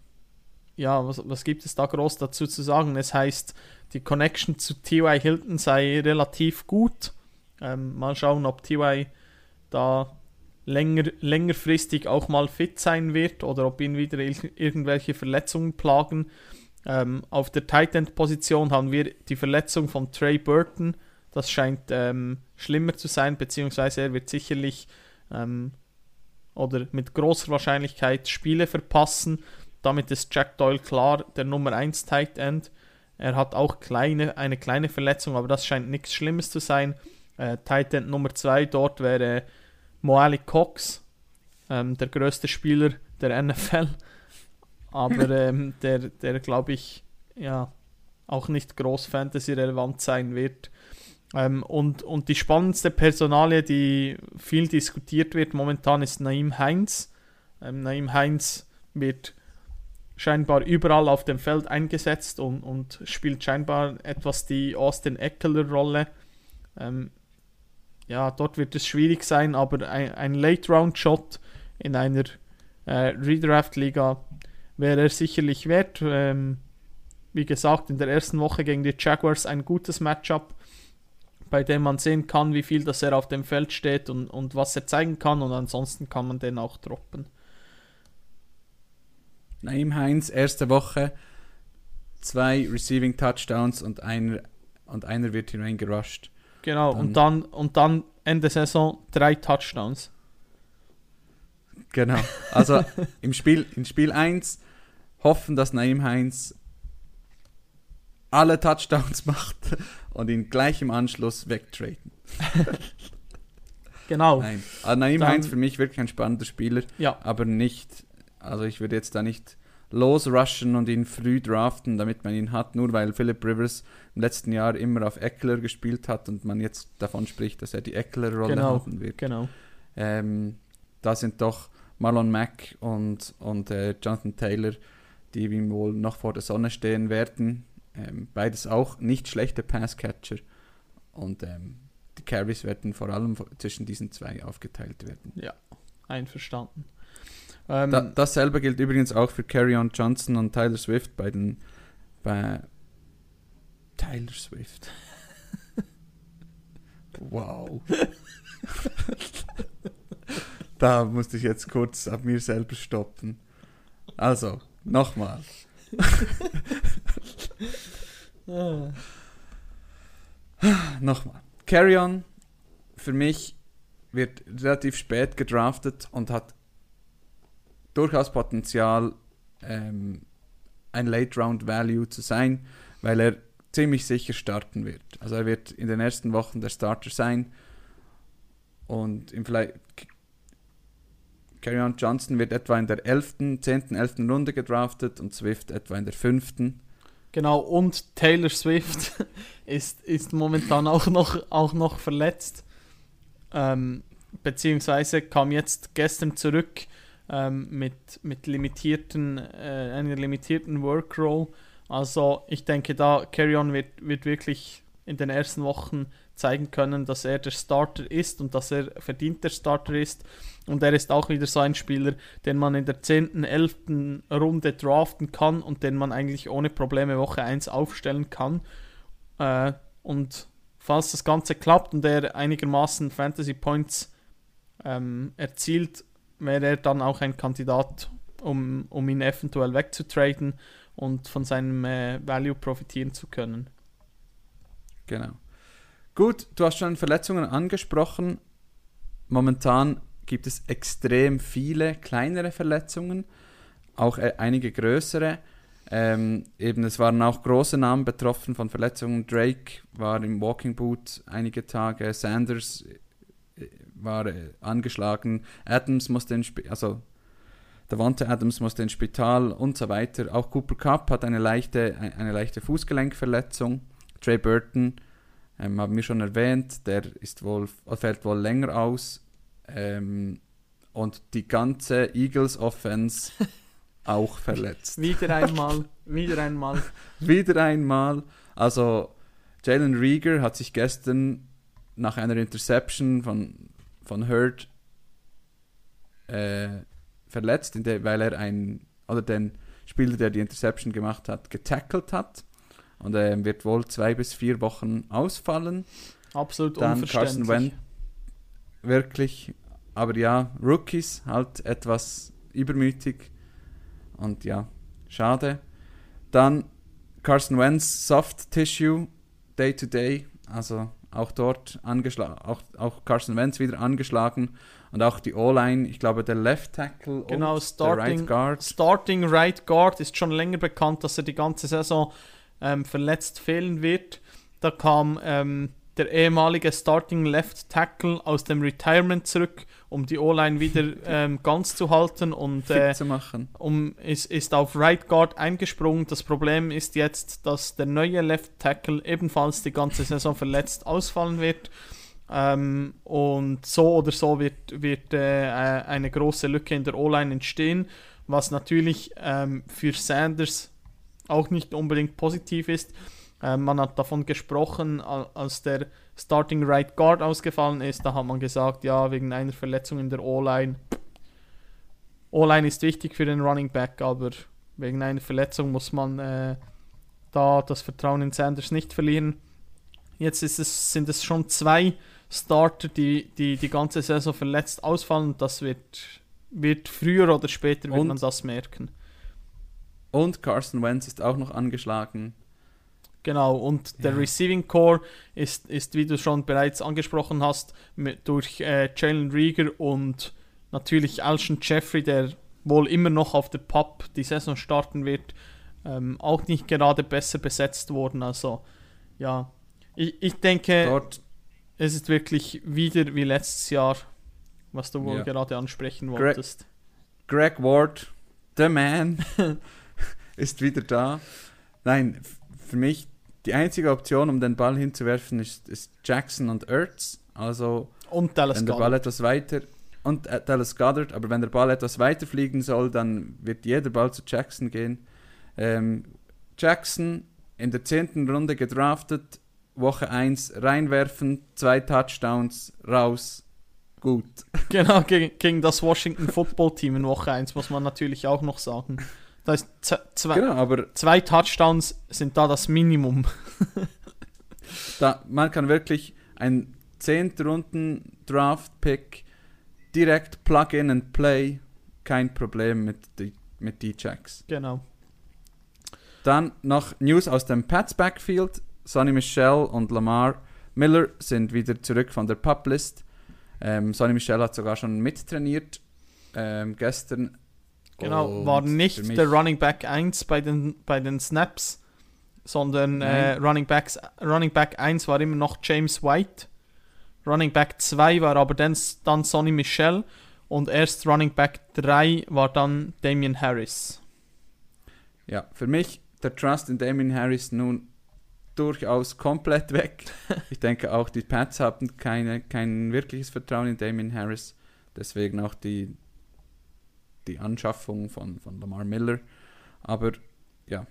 ja, was, was gibt es da groß dazu zu sagen? Es heißt, die Connection zu T.Y. Hilton sei relativ gut. Ähm, mal schauen, ob T.Y. da länger, längerfristig auch mal fit sein wird oder ob ihn wieder irgendwelche Verletzungen plagen. Ähm, auf der Tight End Position haben wir die Verletzung von Trey Burton. Das scheint ähm, schlimmer zu sein, beziehungsweise er wird sicherlich ähm, oder mit großer Wahrscheinlichkeit Spiele verpassen. Damit ist Jack Doyle klar der Nummer 1 Tight End. Er hat auch kleine, eine kleine Verletzung, aber das scheint nichts Schlimmes zu sein. Äh, Tight End Nummer 2 dort wäre Moali Cox, ähm, der größte Spieler der NFL. Aber ähm, der, der glaube ich, ja, auch nicht groß Fantasy-relevant sein wird. Ähm, und, und die spannendste Personalie, die viel diskutiert wird momentan, ist Naim Heinz. Ähm, Naim Heinz wird scheinbar überall auf dem Feld eingesetzt und, und spielt scheinbar etwas die Austin Eckler-Rolle. Ähm, ja, dort wird es schwierig sein, aber ein, ein Late-Round-Shot in einer äh, Redraft-Liga wäre er sicherlich wert. Ähm, wie gesagt, in der ersten Woche gegen die Jaguars ein gutes Matchup, bei dem man sehen kann, wie viel dass er auf dem Feld steht und, und was er zeigen kann und ansonsten kann man den auch droppen. Naim Heinz, erste Woche, zwei Receiving Touchdowns und einer, und einer wird hineingerusht. Genau, dann, und, dann, und dann Ende Saison drei Touchdowns. Genau, also im Spiel, in Spiel 1 hoffen, dass Naim Heinz alle Touchdowns macht und ihn gleich im Anschluss wegtraden. genau. Nein. Also Naim Dann, Heinz für mich wirklich ein spannender Spieler, ja. aber nicht also ich würde jetzt da nicht losrushen und ihn früh draften, damit man ihn hat, nur weil Philip Rivers im letzten Jahr immer auf Eckler gespielt hat und man jetzt davon spricht, dass er die Eckler-Rolle genau, haben wird. Genau. Ähm, da sind doch Marlon Mack und, und äh, Jonathan Taylor, die ihm wohl noch vor der Sonne stehen werden. Ähm, beides auch nicht schlechte Passcatcher. Und ähm, die Carries werden vor allem zwischen diesen zwei aufgeteilt werden. Ja, einverstanden. Ähm, Da, dasselbe gilt übrigens auch für Carry-On Johnson und Tyler Swift bei den bei Tyler Swift. wow. da musste ich jetzt kurz ab mir selber stoppen. Also, nochmal. ah. Nochmal. Carry-On für mich wird relativ spät gedraftet und hat durchaus Potenzial, ähm, ein Late-Round-Value zu sein, weil er ziemlich sicher starten wird. Also er wird in den ersten Wochen der Starter sein und im vielleicht Carry Johnson wird etwa in der 11., 10., 11. Runde gedraftet und Swift etwa in der 5. Genau, und Taylor Swift ist, ist momentan auch noch, auch noch verletzt. Ähm, beziehungsweise kam jetzt gestern zurück ähm, mit, mit limitierten, äh, einer limitierten Workroll. Also ich denke, da Carrion wird, wird wirklich in den ersten Wochen zeigen können, dass er der Starter ist und dass er verdient der Starter ist. Und er ist auch wieder so ein Spieler, den man in der 10., 11. Runde draften kann und den man eigentlich ohne Probleme Woche 1 aufstellen kann. Äh, und falls das Ganze klappt und er einigermaßen Fantasy Points ähm, erzielt, wäre er dann auch ein Kandidat, um, um ihn eventuell wegzutraden und von seinem äh, Value profitieren zu können. Genau. Gut, du hast schon Verletzungen angesprochen. Momentan gibt es extrem viele kleinere Verletzungen, auch äh, einige größere. Ähm, eben, es waren auch große Namen betroffen von Verletzungen. Drake war im Walking Boot einige Tage, Sanders war äh, angeschlagen, Adams musste ins Spital, also Davante Adams musste ins Spital und so weiter. Auch Cooper Cup hat eine leichte, eine leichte Fußgelenkverletzung. Trey Burton ähm, haben wir schon erwähnt, der ist wohl, fällt wohl länger aus. Ähm, und die ganze Eagles Offense auch verletzt. wieder einmal, wieder einmal. wieder einmal. Also Jalen Rieger hat sich gestern nach einer Interception von, von Hurd äh, verletzt, der, weil er einen, oder den Spieler, der die Interception gemacht hat, getackelt hat. Und er äh, wird wohl zwei bis vier Wochen ausfallen. Absolut Dann. Carson Wentz, wirklich. Aber ja, Rookies halt etwas übermütig. Und ja, schade. Dann Carson Wentz Soft Tissue Day to Day. Also auch dort angeschlagen, auch, auch Carson Wentz wieder angeschlagen und auch die O-Line, ich glaube der Left Tackle Genau, und Starting, der Right Guard. Starting Right Guard ist schon länger bekannt, dass er die ganze Saison ähm, verletzt fehlen wird. Da kam ähm, der ehemalige Starting Left Tackle aus dem Retirement zurück, um die O-Line wieder ähm, ganz zu halten und äh, zu machen. um, ist, ist auf Right Guard eingesprungen. Das Problem ist jetzt, dass der neue Left Tackle ebenfalls die ganze Saison verletzt ausfallen wird. Ähm, und so oder so wird, wird äh, eine große Lücke in der O-Line entstehen, was natürlich ähm, für Sanders auch nicht unbedingt positiv ist. Ähm, man hat davon gesprochen, al- als der Starting Right Guard ausgefallen ist, da hat man gesagt, ja, wegen einer Verletzung in der O-Line. O-Line ist wichtig für den Running Back, aber wegen einer Verletzung muss man äh, da das Vertrauen in Sanders nicht verlieren. Jetzt es, sind es schon zwei Starter, die, die die ganze Saison verletzt ausfallen. Das wird, wird früher oder später wird Und- man das merken. Und Carson Wentz ist auch noch angeschlagen. Genau, und der Ja. Receiving Core ist, ist, wie du schon bereits angesprochen hast, mit, durch äh, Jalen Rieger und natürlich Alshon Jeffrey, der wohl immer noch auf der Pub die Saison starten wird, ähm, auch nicht gerade besser besetzt worden. Also, ja, ich, ich denke, Dort es ist wirklich wieder wie letztes Jahr, was du wohl Ja. gerade ansprechen Greg- wolltest. Greg Ward, the man, ist wieder da. Nein, für mich die einzige Option, um den Ball hinzuwerfen, ist, ist Jackson und Ertz. Also, Und Dallas wenn der Ball etwas weiter und äh, Dallas Goddard, aber wenn der Ball etwas weiter fliegen soll, dann wird jeder Ball zu Jackson gehen. Ähm, Jackson in der 10. Runde gedraftet, Woche 1 reinwerfen, zwei Touchdowns, raus, gut. Genau, gegen, gegen das Washington Football Team in Woche 1 muss man natürlich auch noch sagen. Da ist zwei, Genau, aber zwei Touchdowns sind da das Minimum. da, man kann wirklich ein 10. Runden Draft-Pick direkt Plug in and Play, kein Problem mit die, mit die Checks. Genau. Dann noch News aus dem Pats Backfield. Sonny Michel und Lamar Miller sind wieder zurück von der Publist. Ähm, Sonny Michel hat sogar schon mittrainiert ähm, gestern. Genau, Und war nicht der Running Back 1 bei den, bei den Snaps, sondern äh. Running, Backs, Running Back 1 war immer noch James White. Running Back 2 war aber dann, dann Sonny Michel und erst Running Back 3 war dann Damian Harris. Ja, für mich der Trust in Damien Harris nun durchaus komplett weg. ich denke auch die Pats haben keine, kein wirkliches Vertrauen in Damien Harris. Deswegen auch die, die Anschaffung von, von Lamar Miller. Aber ja,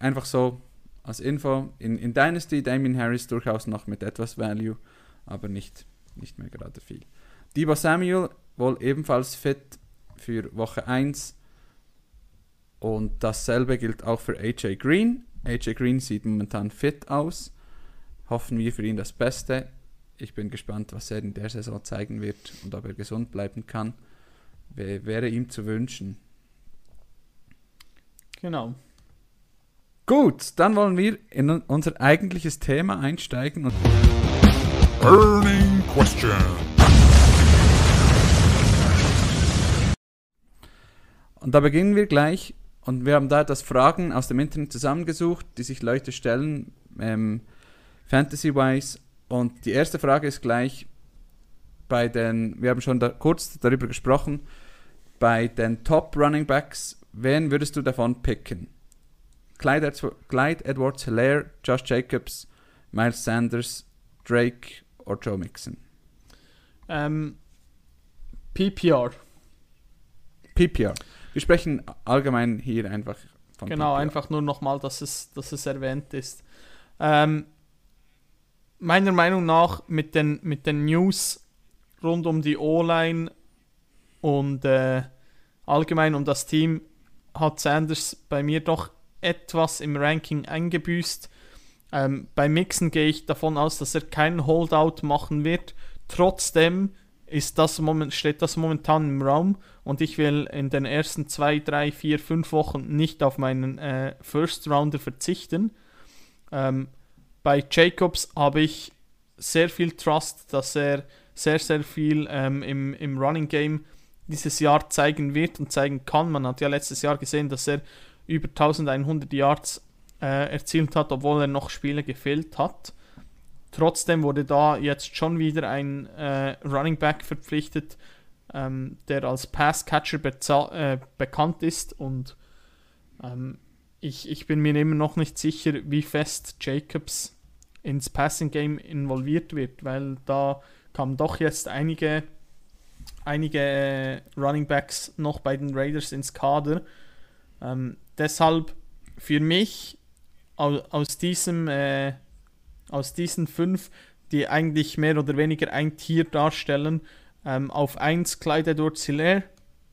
einfach so als Info. In, in Dynasty Damien Harris durchaus noch mit etwas Value, aber nicht, nicht mehr gerade viel. Debo Samuel wohl ebenfalls fit für Woche 1. Und dasselbe gilt auch für AJ Green. AJ Green sieht momentan fit aus. Hoffen wir für ihn das Beste. Ich bin gespannt, was er in der Saison zeigen wird und ob er gesund bleiben kann. Wär- Wäre ihm zu wünschen. Genau. Gut, dann wollen wir in un- unser eigentliches Thema einsteigen. Und Burning question. Und da beginnen wir gleich. Und wir haben da etwas Fragen aus dem Internet zusammengesucht, die sich Leute stellen, ähm, Fantasy-wise. Und die erste Frage ist gleich bei den, wir haben schon da, kurz darüber gesprochen, bei den Top Running Backs, wen würdest du davon picken? Clyde, Clyde Edwards Hilaire, Josh Jacobs, Miles Sanders, Drake oder Joe Mixon? Ähm, PPR. PPR. Wir sprechen allgemein hier einfach von Genau, PPR. einfach nur nochmal, dass es, dass es erwähnt ist. Ähm, meiner Meinung nach mit den, mit den News rund um die O-Line und äh, allgemein um das Team hat Sanders bei mir doch etwas im Ranking eingebüßt. Ähm, bei Mixon gehe ich davon aus, dass er keinen Holdout machen wird. Trotzdem ist das moment, steht das momentan im Raum und ich will in den ersten zwei, drei, vier, fünf Wochen nicht auf meinen äh, First Rounder verzichten. Ähm, bei Jacobs habe ich sehr viel Trust, dass er sehr, sehr viel ähm, im, im Running Game dieses Jahr zeigen wird und zeigen kann. Man hat ja letztes Jahr gesehen, dass er über 1100 Yards äh, erzielt hat, obwohl er noch Spiele gefehlt hat. Trotzdem wurde da jetzt schon wieder ein äh, Running Back verpflichtet, ähm, der als Passcatcher äh, bekannt ist und ähm, ich, ich bin mir immer noch nicht sicher, wie fest Jacobs ins Passing Game involviert wird, weil da kamen doch jetzt einige, einige äh, Running Backs noch bei den Raiders ins Kader. Ähm, deshalb für mich aus, aus diesem äh, aus diesen fünf, die eigentlich mehr oder weniger ein Tier darstellen, ähm, auf 1 Clyde Edwards Hilaire.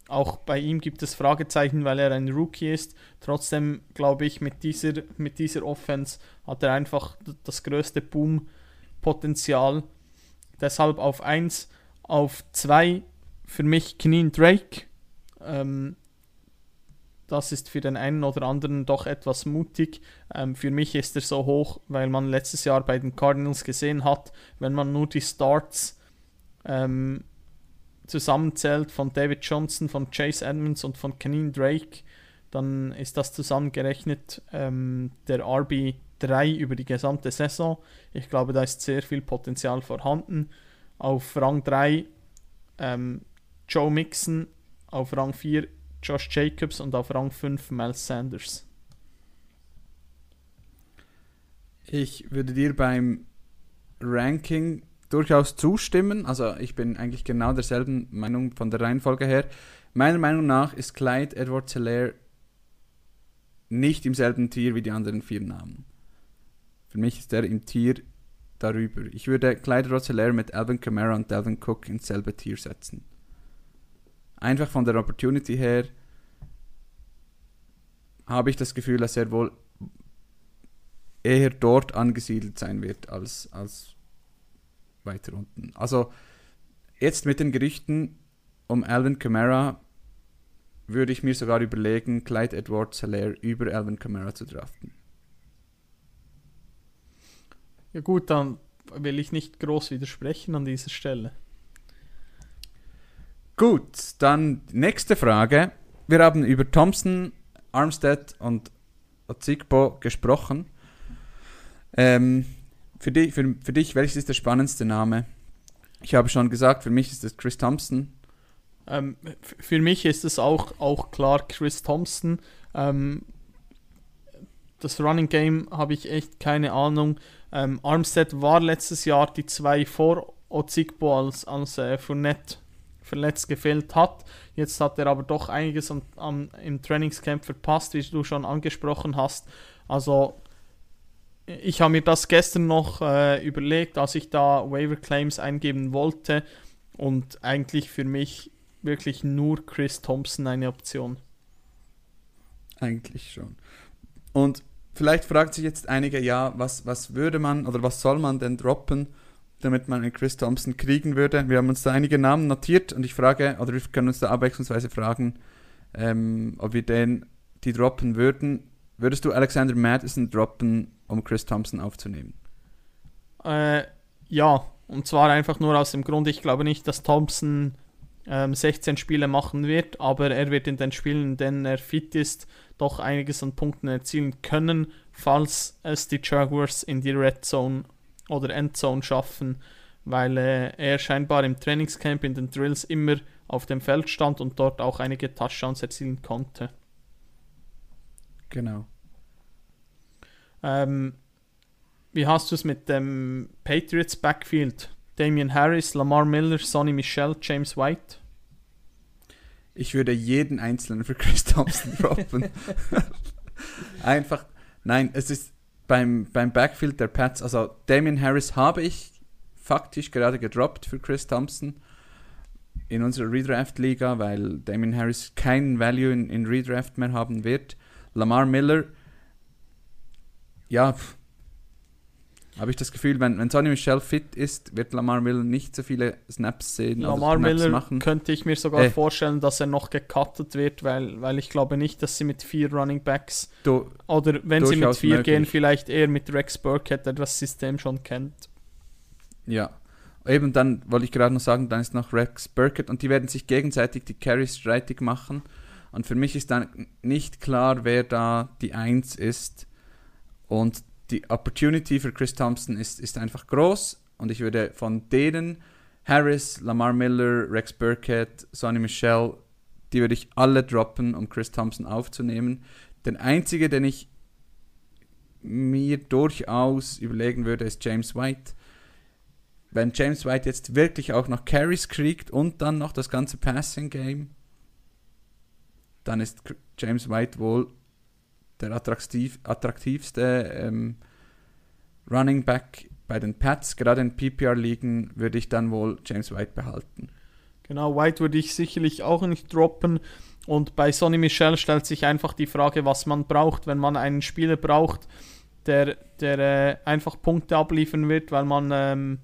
Auch bei ihm gibt es Fragezeichen, weil er ein Rookie ist. Trotzdem glaube ich, mit dieser, mit dieser Offense hat er einfach das größte Boom-Potenzial. Deshalb auf 1. Auf 2 für mich Keneen Drake. Ähm, das ist für den einen oder anderen doch etwas mutig. Ähm, für mich ist er so hoch, weil man letztes Jahr bei den Cardinals gesehen hat, wenn man nur die Starts ähm, zusammenzählt von David Johnson, von Chase Edmonds und von Keneen Drake, dann ist das zusammengerechnet ähm, der RB3 über die gesamte Saison. Ich glaube, da ist sehr viel Potenzial vorhanden. Auf Rang 3 ähm, Joe Mixon, auf Rang 4 Josh Jacobs und auf Rang 5 Miles Sanders. Ich würde dir beim Ranking durchaus zustimmen. Also ich bin eigentlich genau derselben Meinung von der Reihenfolge her. Meiner Meinung nach ist Clyde Edwards Hilaire nicht im selben Tier wie die anderen vier Namen. Für mich ist er im Tier darüber. Ich würde Clyde Rosselaire mit Alvin Kamara und Dalvin Cook ins selbe Tier setzen. Einfach von der Opportunity her habe ich das Gefühl, dass er wohl eher dort angesiedelt sein wird als, als weiter unten. Also jetzt mit den Gerüchten um Alvin Kamara würde ich mir sogar überlegen, Clyde Edwards Hilaire über Alvin Kamara zu draften. Ja gut, dann will ich nicht groß widersprechen an dieser Stelle. Gut, dann nächste Frage. Wir haben über Thompson, Armstead und Ozigbo gesprochen. Ähm, für, dich, für, für dich, welches ist der spannendste Name? Ich habe schon gesagt, für mich ist es Chris Thompson. Ähm, für mich ist es auch, auch klar Chris Thompson. Ähm, das Running Game habe ich echt keine Ahnung. Ähm, Armstead war letztes Jahr die zwei vor Ozigbo als, als äh, Fournette verletzt gefehlt hat. Jetzt hat er aber doch einiges am, am, im Trainingscamp verpasst, wie du schon angesprochen hast. Also ich habe mir das gestern noch äh, überlegt, als ich da Waiver Claims eingeben wollte und eigentlich für mich wirklich nur Chris Thompson eine Option. Eigentlich schon. Und vielleicht fragt sich jetzt einige, ja, was, was würde man oder was soll man denn droppen, damit man einen Chris Thompson kriegen würde? Wir haben uns da einige Namen notiert und ich frage, oder wir können uns da abwechslungsweise fragen, ähm, ob wir den, die droppen würden. Würdest du Alexander Madison droppen, um Chris Thompson aufzunehmen? Äh, ja, und zwar einfach nur aus dem Grund, ich glaube nicht, dass Thompson ähm, 16 Spiele machen wird, aber er wird in den Spielen, in denen er fit ist, doch einiges an Punkten erzielen können, falls es die Jaguars in die Red Zone oder Endzone schaffen, weil äh, er scheinbar im Trainingscamp in den Drills immer auf dem Feld stand und dort auch einige Touchdowns erzielen konnte. Genau. Ähm, wie hast du es mit dem Patriots Backfield? Damian Harris, Lamar Miller, Sonny Michel, James White? Ich würde jeden einzelnen für Chris Thompson droppen. Einfach, nein, es ist beim, beim Backfield der Pats, also Damian Harris habe ich faktisch gerade gedroppt für Chris Thompson in unserer Redraft-Liga, weil Damian Harris keinen Value in, in Redraft mehr haben wird. Lamar Miller, ja, habe ich das Gefühl, wenn, wenn Sonny Michel fit ist, wird Lamar Miller nicht so viele Snaps sehen. Lamar Snaps Miller machen. könnte ich mir sogar äh. vorstellen, dass er noch gecuttet wird, weil, weil ich glaube nicht, dass sie mit vier Running Backs du, oder wenn sie mit vier möglich. gehen, vielleicht eher mit Rex Burkhead, der das System schon kennt. Ja, eben dann wollte ich gerade noch sagen, dann ist noch Rex Burkett und die werden sich gegenseitig die Carries streitig machen. Und für mich ist dann nicht klar, wer da die Eins ist. Und die Opportunity für Chris Thompson ist, ist einfach groß und ich würde von denen Harris, Lamar Miller, Rex Burkett, Sonny Michel, die würde ich alle droppen, um Chris Thompson aufzunehmen. Den einzige, den ich mir durchaus überlegen würde, ist James White. Wenn James White jetzt wirklich auch noch Carries kriegt und dann noch das ganze Passing Game, dann ist James White wohl der attraktiv, attraktivste ähm, Running Back bei den Pats. Gerade in PPR-Ligen würde ich dann wohl James White behalten. Genau, White würde ich sicherlich auch nicht droppen. Und bei Sonny Michel stellt sich einfach die Frage, was man braucht, wenn man einen Spieler braucht, der, der äh, einfach Punkte abliefern wird, weil man, ähm,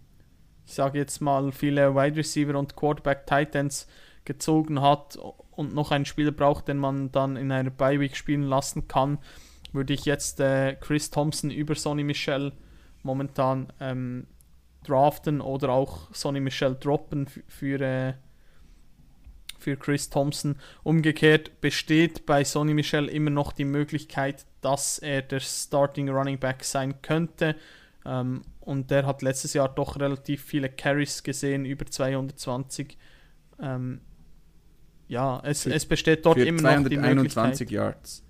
ich sage jetzt mal, viele Wide Receiver und Quarterback Titans gezogen hat und noch einen Spieler braucht, den man dann in einer Bye-Week spielen lassen kann, würde ich jetzt äh, Chris Thompson über Sonny Michel momentan ähm, draften oder auch Sonny Michel droppen für, äh, für Chris Thompson. Umgekehrt besteht bei Sonny Michel immer noch die Möglichkeit, dass er der Starting Running Back sein könnte. Ähm, und der hat letztes Jahr doch relativ viele Carries gesehen, über 220. Ähm, ja, es, für, es besteht dort immer noch die Möglichkeit. Yards.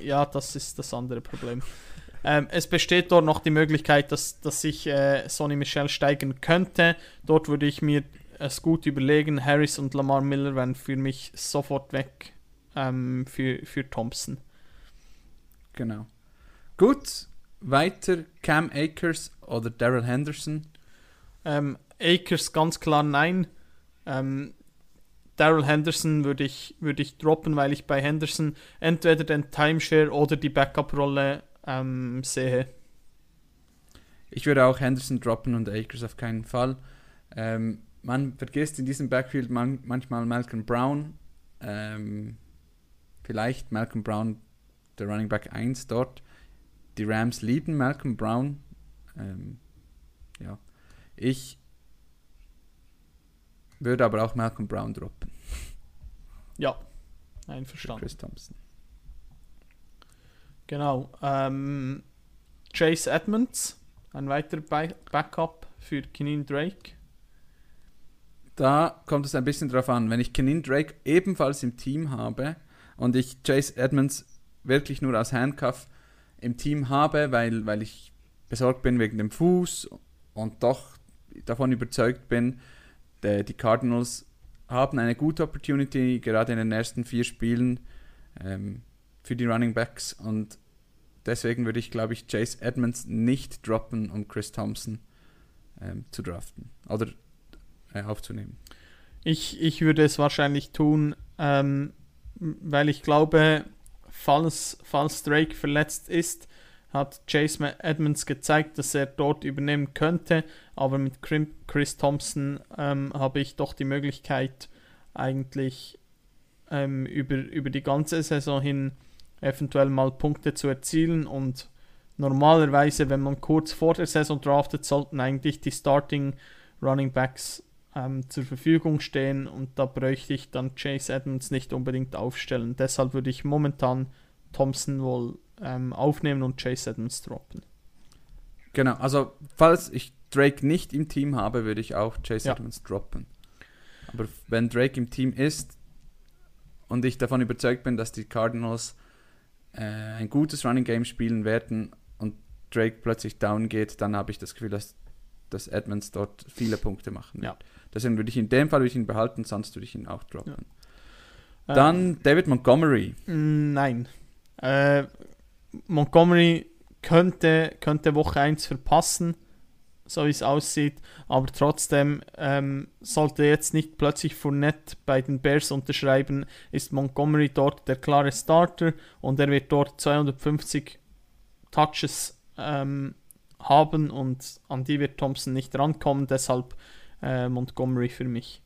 Ja, das ist das andere Problem. Ähm, es besteht dort noch die Möglichkeit, dass, dass sich äh, Sonny Michel steigern könnte. Dort würde ich mir es gut überlegen. Harris und Lamar Miller wären für mich sofort weg ähm, für, für Thompson. Genau. Gut, weiter Cam Akers oder Daryl Henderson? Ähm, Akers ganz klar nein. Ähm, Daryl Henderson würde ich, würde ich droppen, weil ich bei Henderson entweder den Timeshare oder die Backup-Rolle ähm, sehe. Ich würde auch Henderson droppen und Akers auf keinen Fall. Ähm, man vergisst in diesem Backfield man, manchmal Malcolm Brown. Ähm, vielleicht Malcolm Brown, der Running Back 1 dort. Die Rams lieben Malcolm Brown. Ähm, ja. Ich würde aber auch Malcolm Brown droppen. Ja, für einverstanden. Chris Thompson. Genau. Ähm, Chase Edmonds, ein weiterer Ba- Backup für Keneen Drake. Da kommt es ein bisschen drauf an. Wenn ich Kenin Drake ebenfalls im Team habe und ich Chase Edmonds wirklich nur als Handcuff im Team habe, weil, weil ich besorgt bin wegen dem Fuß und doch davon überzeugt bin, die Cardinals haben eine gute Opportunity, gerade in den ersten vier Spielen ähm, für die Running Backs und deswegen würde ich, glaube ich, Chase Edmonds nicht droppen, um Chris Thompson ähm, zu draften oder äh, aufzunehmen. Ich, ich würde es wahrscheinlich tun, ähm, weil ich glaube, falls, falls Drake verletzt ist, hat Chase Edmonds gezeigt, dass er dort übernehmen könnte. Aber mit Chris Thompson ähm, habe ich doch die Möglichkeit, eigentlich ähm, über, über die ganze Saison hin eventuell mal Punkte zu erzielen. Und normalerweise, wenn man kurz vor der Saison draftet, sollten eigentlich die Starting Running Backs ähm, zur Verfügung stehen und da bräuchte ich dann Chase Edmonds nicht unbedingt aufstellen. Deshalb würde ich momentan Thompson wohl ähm, aufnehmen und Chase Edmonds droppen. Genau, also falls ich Drake nicht im Team habe, würde ich auch Chase Ja. Edmonds droppen. Aber wenn Drake im Team ist und ich davon überzeugt bin, dass die Cardinals äh, ein gutes Running Game spielen werden und Drake plötzlich down geht, dann habe ich das Gefühl, dass, dass Edmonds dort viele Punkte machen Ja. wird. Deswegen würde ich in dem Fall würde ich ihn behalten, sonst würde ich ihn auch droppen. Ähm, Dann David Montgomery. Nein. Äh, Montgomery könnte, könnte Woche 1 verpassen, so wie es aussieht, aber trotzdem ähm, sollte jetzt nicht plötzlich Fournette bei den Bears unterschreiben, ist Montgomery dort der klare Starter und er wird dort 250 Touches ähm, haben und an die wird Thompson nicht rankommen, deshalb äh, Montgomery für mich.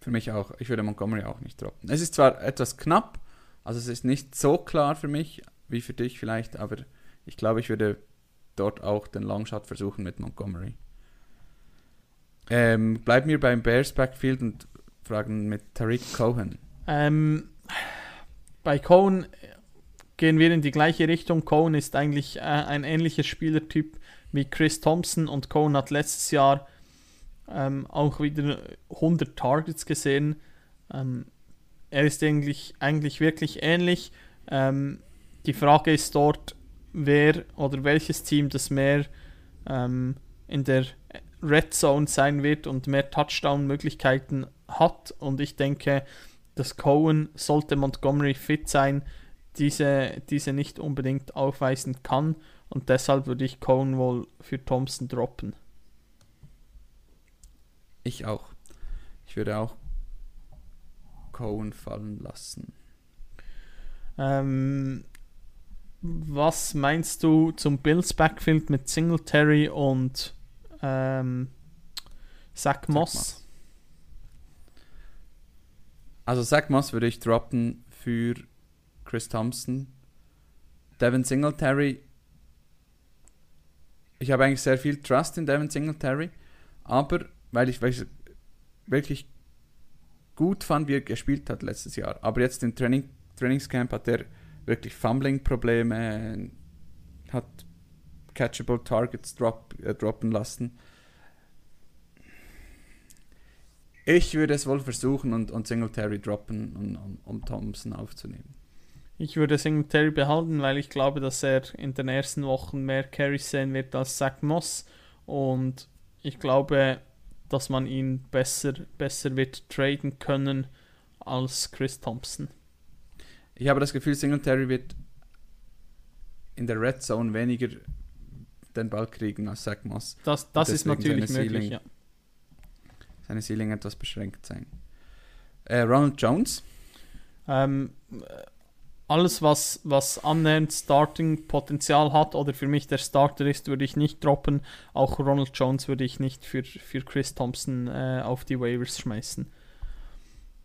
Für mich auch. Ich würde Montgomery auch nicht droppen. Es ist zwar etwas knapp, also es ist nicht so klar für mich, wie für dich vielleicht, aber ich glaube, ich würde dort auch den Longshot versuchen mit Montgomery. Ähm, bleiben wir beim Bears Backfield und fragen mit Tariq Cohen. Ähm, bei Cohen gehen wir in die gleiche Richtung. Cohen ist eigentlich äh, ein ähnlicher Spielertyp wie Chris Thompson und Cohen hat letztes Jahr ähm, auch wieder 100 Targets gesehen. Ähm, er ist eigentlich, eigentlich wirklich ähnlich. Ähm, die Frage ist dort, wer oder welches Team das mehr ähm, in der Red Zone sein wird und mehr Touchdown-Möglichkeiten hat. Und ich denke, dass Cohen, sollte Montgomery fit sein, diese, diese nicht unbedingt aufweisen kann. Und deshalb würde ich Cohen wohl für Thompson droppen. Ich auch. Ich würde auch Cohen fallen lassen. Ähm, was meinst du zum Bills Backfield mit Singletary und ähm, Zach Moss? Also Zach Moss würde ich droppen für Chris Thompson. Devin Singletary. Ich habe eigentlich sehr viel Trust in Devin Singletary, aber weil ich, weil ich wirklich gut fand, wie er gespielt hat letztes Jahr. Aber jetzt im Training, Trainingscamp hat er wirklich Fumbling-Probleme, hat catchable Targets drop, äh, droppen lassen. Ich würde es wohl versuchen und, und Singletary droppen, um, um, um Thompson aufzunehmen. Ich würde Singletary behalten, weil ich glaube, dass er in den ersten Wochen mehr Carries sehen wird als Zach Moss. Und ich glaube, dass man ihn besser, besser wird traden können als Chris Thompson. Ich habe das Gefühl, Singletary wird in der Red Zone weniger den Ball kriegen als Zach Moss. Das, das ist natürlich möglich, Ceiling. ja. Seine Ceiling etwas beschränkt sein. Äh, Ronald Jones. Ähm, äh, alles, was, was annähernd Starting-Potenzial hat oder für mich der Starter ist, würde ich nicht droppen. Auch Ronald Jones würde ich nicht für, für Chris Thompson äh, auf die Waivers schmeißen.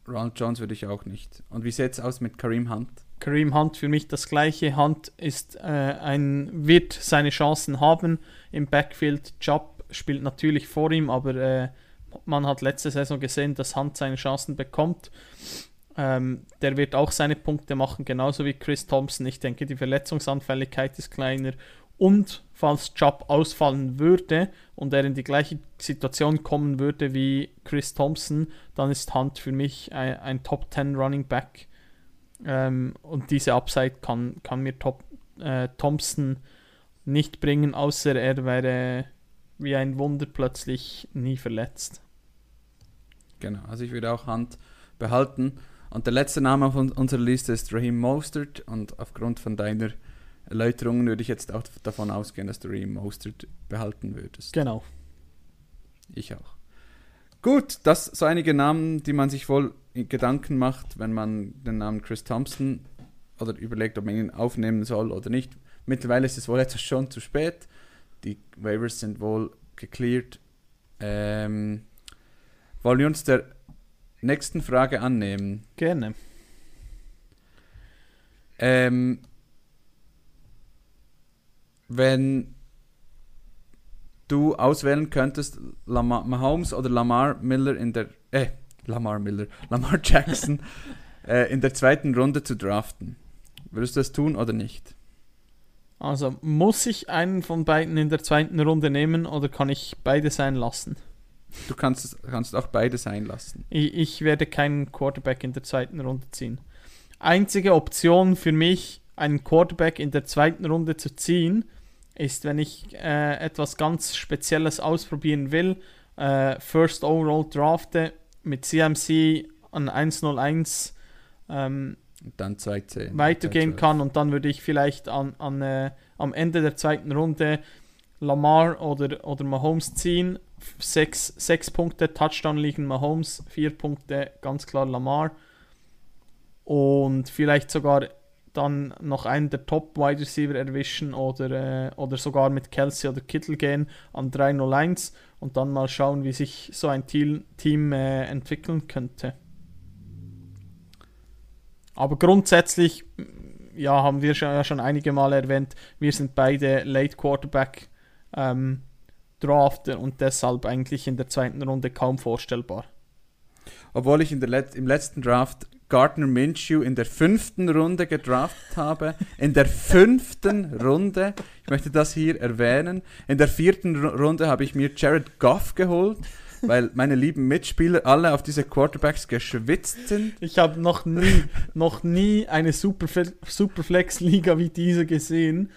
Ronald Jones würde ich auch nicht. Und wie sieht es aus mit Kareem Hunt? Kareem Hunt für mich das gleiche. Hunt ist äh, ein, wird seine Chancen haben im Backfield. Chubb spielt natürlich vor ihm, aber äh, man hat letzte Saison gesehen, dass Hunt seine Chancen bekommt. Ähm, der wird auch seine Punkte machen, genauso wie Chris Thompson. Ich denke, die Verletzungsanfälligkeit ist kleiner. Und falls Chubb ausfallen würde und er in die gleiche Situation kommen würde wie Chris Thompson, dann ist Hunt für mich ein, ein Top 10 Running Back. Ähm, und diese Upside kann, kann mir Top, äh, Thompson nicht bringen, außer er wäre wie ein Wunder plötzlich nie verletzt. Genau, also ich würde auch Hunt behalten. Und der letzte Name auf un- unserer Liste ist Raheem Mostert. Und aufgrund von deiner Erläuterungen würde ich jetzt auch davon ausgehen, dass du Mostert behalten würdest. Genau. Ich auch. Gut, das so einige Namen, die man sich wohl in Gedanken macht, wenn man den Namen Chris Thompson oder überlegt, ob man ihn aufnehmen soll oder nicht. Mittlerweile ist es wohl etwas schon zu spät. Die Waivers sind wohl gecleared. Ähm, wollen wir uns der nächsten Frage annehmen? Gerne. Ähm, wenn du auswählen könntest, Lamar, Mahomes oder Lamar Miller in der, äh, Lamar Miller, Lamar Jackson äh, in der zweiten Runde zu draften, würdest du das tun oder nicht? Also muss ich einen von beiden in der zweiten Runde nehmen oder kann ich beide sein lassen? Du kannst, kannst auch beide sein lassen. Ich, ich werde keinen Quarterback in der zweiten Runde ziehen. Einzige Option für mich, einen Quarterback in der zweiten Runde zu ziehen, ist, wenn ich äh, etwas ganz Spezielles ausprobieren will, äh, First Overall drafte mit CMC an 101 ähm, dann 2-10. weitergehen 2-12. kann und dann würde ich vielleicht an, an, äh, am Ende der zweiten Runde Lamar oder, oder Mahomes ziehen. Sechs, sechs Punkte Touchdown liegen Mahomes, vier Punkte ganz klar Lamar. Und vielleicht sogar dann noch einen der Top Wide Receiver erwischen oder, äh, oder sogar mit Kelsey oder Kittel gehen an 301 und dann mal schauen, wie sich so ein Team, Team äh, entwickeln könnte. Aber grundsätzlich, ja, haben wir schon, ja schon einige Mal erwähnt, wir sind beide Late Quarterback ähm, Drafter und deshalb eigentlich in der zweiten Runde kaum vorstellbar. Obwohl ich Let im letzten Draft Gardner Minshew in der fünften Runde gedraftet habe. In der fünften Runde. Ich möchte das hier erwähnen. In der vierten Ru- Runde habe ich mir Jared Goff geholt, weil meine lieben Mitspieler alle auf diese Quarterbacks geschwitzt sind. Ich habe noch nie, noch nie eine Superfle Superflex-Liga wie diese gesehen.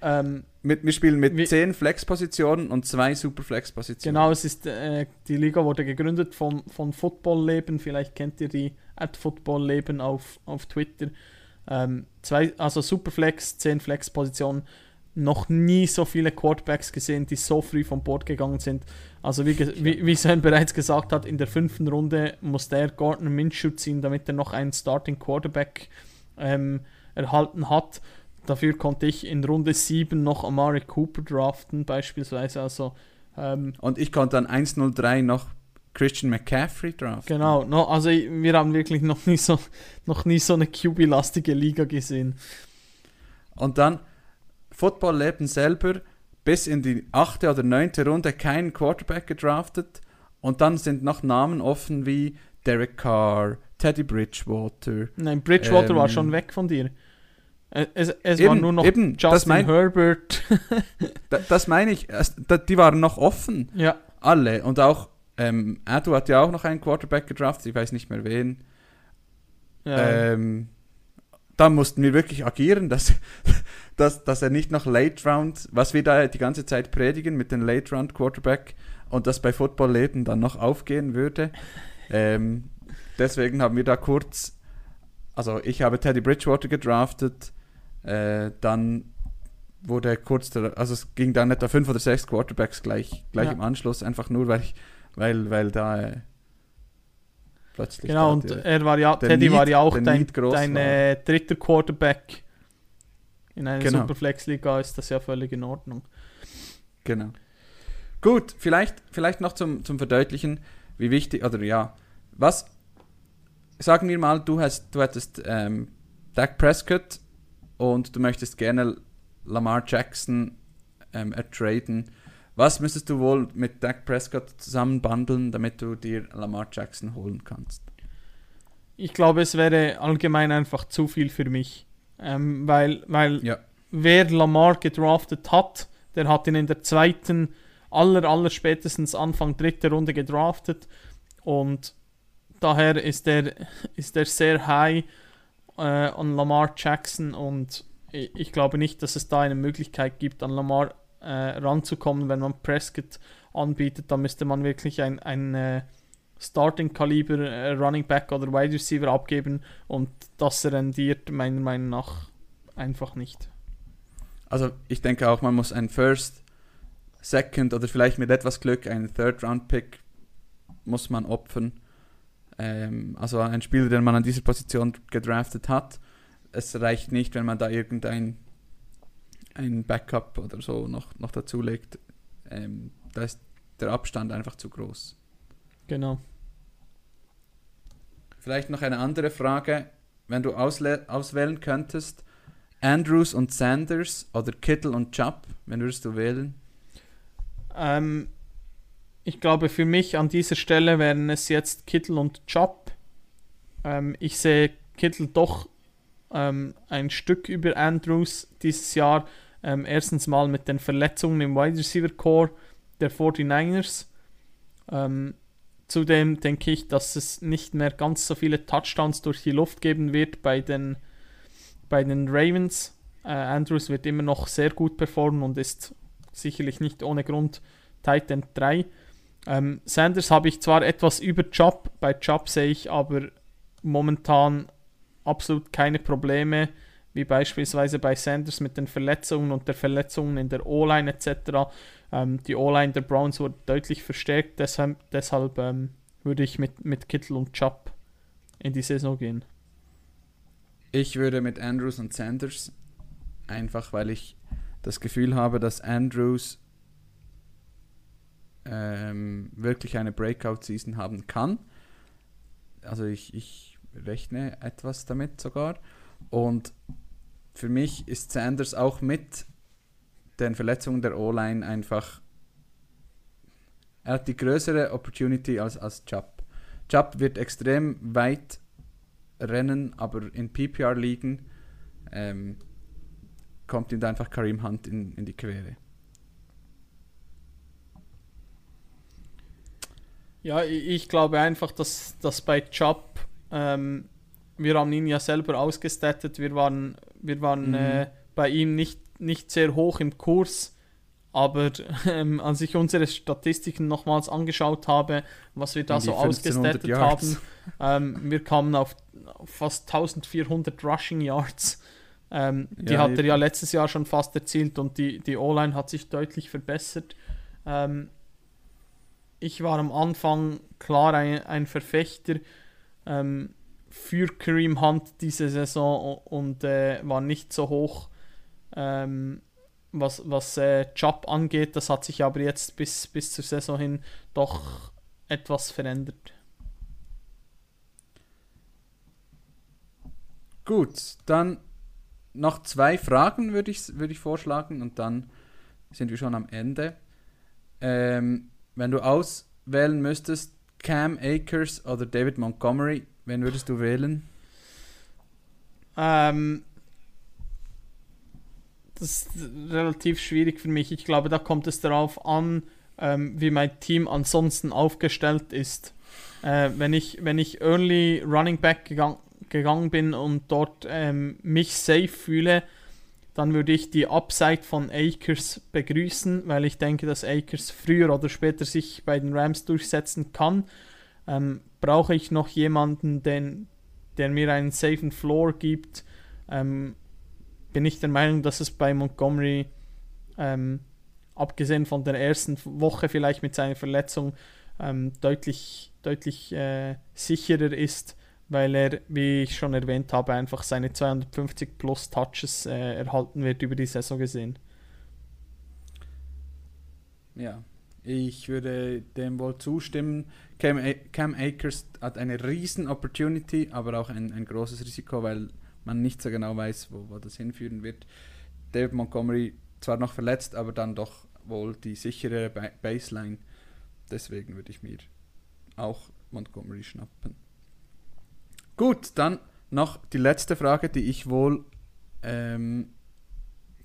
Ähm, Mit, wir spielen mit Wie- zehn Flex-Positionen und zwei Superflex-Positionen. genau, es ist, äh, die Liga wurde gegründet von, von Football Leben. Vielleicht kennt ihr die at Football Leben auf, auf Twitter. Ähm, zwei, also Superflex, 10 Flex-Positionen. Noch nie so viele Quarterbacks gesehen, die so früh vom Bord gegangen sind. Also wie, wie, wie Sven bereits gesagt hat, in der fünften Runde musste er Gardner Minshew ziehen, damit er noch einen Starting Quarterback ähm, erhalten hat. Dafür konnte ich in Runde 7 noch Amari Cooper draften, beispielsweise. Also ähm, Und ich konnte dann 1-0-3 noch Christian McCaffrey draften. genau, no, also wir haben wirklich noch nie so, noch nie so eine QB-lastige Liga gesehen. Und dann Football-Leben selber bis in die achte oder neunte Runde keinen Quarterback gedraftet. Und dann sind noch Namen offen wie Derek Carr, Teddy Bridgewater. Nein, Bridgewater war Ähm, schon weg von dir. Es, es war Eben, nur noch eben, das Justin mein- Herbert. Da, das meine ich, die waren noch offen. ja, Alle. Und auch, ähm, Adu hat ja auch noch einen Quarterback gedraftet, ich weiß nicht mehr wen. ja. Ähm, da mussten wir wirklich agieren, dass, dass, dass er nicht noch Late Round, was wir da die ganze Zeit predigen mit dem Late Round Quarterback und das bei Football Leben dann noch aufgehen würde. Ähm, deswegen haben wir da kurz, also ich habe Teddy Bridgewater gedraftet, äh, dann wurde kurz, der, also es ging dann etwa fünf oder sechs Quarterbacks gleich, gleich Ja. im Anschluss, einfach nur, weil ich, weil, weil da äh, plötzlich Genau, und der- er war ja, Teddy war Need- ja auch dein, dein war. äh, dritter Quarterback. In einer Genau. Superflex-Liga ist das ja völlig in Ordnung. Genau. Gut, vielleicht, vielleicht noch zum, zum Verdeutlichen, wie wichtig, oder ja, was, sagen wir mal, du, hast, du hättest ähm, Dak Prescott und du möchtest gerne Lamar Jackson ähm, ertraden. Was müsstest du wohl mit Dak Prescott zusammenbandeln, damit du dir Lamar Jackson holen kannst? Ich glaube, es wäre allgemein einfach zu viel für mich. Ähm, weil, weil Ja. wer Lamar gedraftet hat, der hat ihn in der zweiten, aller, aller spätestens Anfang dritter Runde gedraftet. Und daher ist er, ist er sehr high äh, an Lamar Jackson und ich, glaube nicht, dass es da eine Möglichkeit gibt, an Lamar äh, ranzukommen, wenn man Prescott anbietet. Da müsste man wirklich ein, ein äh, Starting-Kaliber äh, Running Back oder Wide Receiver abgeben und das rendiert meiner Meinung nach einfach nicht. Also ich denke auch, man muss einen First, Second oder vielleicht mit etwas Glück einen Third-Round-Pick muss man opfern. Ähm, also ein Spieler, den man an dieser Position gedraftet hat. Es reicht nicht, wenn man da irgendein ein Backup oder so noch, noch dazulegt. Ähm, da ist der Abstand einfach zu groß. Genau. Vielleicht noch eine andere Frage. Wenn du auswählen könntest, Andrews und Sanders oder Kittle und Chubb, wen würdest du wählen? Ähm, ich glaube, für mich an dieser Stelle wären es jetzt Kittel und Chubb. Ähm, ich sehe Kittel doch ähm, ein Stück über Andrews dieses Jahr. Ähm, erstens mal mit den Verletzungen im Wide Receiver Core der 49ers. Ähm, zudem denke ich, dass es nicht mehr ganz so viele Touchdowns durch die Luft geben wird bei den, bei den Ravens. Äh, Andrews wird immer noch sehr gut performen und ist sicherlich nicht ohne Grund Titan 3. Ähm, Sanders habe ich zwar etwas über Job, bei Job sehe ich aber momentan absolut keine Probleme, wie beispielsweise bei Sanders mit den Verletzungen und der Verletzungen in der O-Line etc. Ähm, die O-Line der Browns wurde deutlich verstärkt, deshalb, deshalb ähm, würde ich mit, mit Kittel und Chubb in die Saison gehen. Ich würde mit Andrews und Sanders, einfach weil ich das Gefühl habe, dass Andrews ähm, wirklich eine Breakout-Season haben kann. Also ich, ich rechne etwas damit sogar. Und für mich ist Sanders auch mit den Verletzungen der O-Line einfach. Er hat die größere Opportunity als, als Chubb. Chubb wird extrem weit rennen, aber in PPR-Ligen ähm, kommt ihm da einfach Kareem Hunt in, in die Quere. Ja, ich glaube einfach, dass, dass bei Chubb, ähm, wir haben ihn ja selber ausgestattet, wir waren, wir waren Mhm. äh, bei ihm nicht, nicht sehr hoch im Kurs, aber ähm, als ich unsere Statistiken nochmals angeschaut habe, was wir da so 1500 ausgestattet Yards. haben, ähm, wir kamen auf, fast 1400 Rushing Yards. Ähm, die Ja, hat er ja letztes Jahr schon fast erzielt und die, die O-Line hat sich deutlich verbessert. Ähm, ich war am Anfang klar ein, ein Verfechter ähm, für Kareem Hunt diese Saison und äh, war nicht so hoch, ähm, was, was äh, Job angeht. Das hat sich aber jetzt bis, bis zur Saison hin doch etwas verändert. Gut, dann noch zwei Fragen würde ich, würde ich vorschlagen und dann sind wir schon am Ende. Ähm, wenn du auswählen müsstest, Cam Akers oder David Montgomery, wen würdest du wählen? Ähm, das ist relativ schwierig für mich. Ich glaube, da kommt es darauf an, ähm, wie mein Team ansonsten aufgestellt ist. Äh, wenn, ich, wenn ich Early Running Back gegangen, gegangen bin und dort ähm, mich safe fühle, dann würde ich die Upside von Akers begrüßen, weil ich denke, dass Akers früher oder später sich bei den Rams durchsetzen kann. Ähm, brauche ich noch jemanden, den, der mir einen safen Floor gibt, ähm, bin ich der Meinung, dass es bei Montgomery ähm, abgesehen von der ersten Woche vielleicht mit seiner Verletzung ähm, deutlich, deutlich äh, sicherer ist, weil er, wie ich schon erwähnt habe, einfach seine 250 plus Touches äh, erhalten wird über die Saison gesehen. Ja, ich würde dem wohl zustimmen. Cam, Cam Akers hat eine riesen Opportunity, aber auch ein, ein großes Risiko, weil man nicht so genau weiß, wo, wo das hinführen wird. David Montgomery zwar noch verletzt, aber dann doch wohl die sichere ba Baseline. Deswegen würde ich mir auch Montgomery schnappen. Gut, dann noch die letzte Frage, die ich wohl, ähm,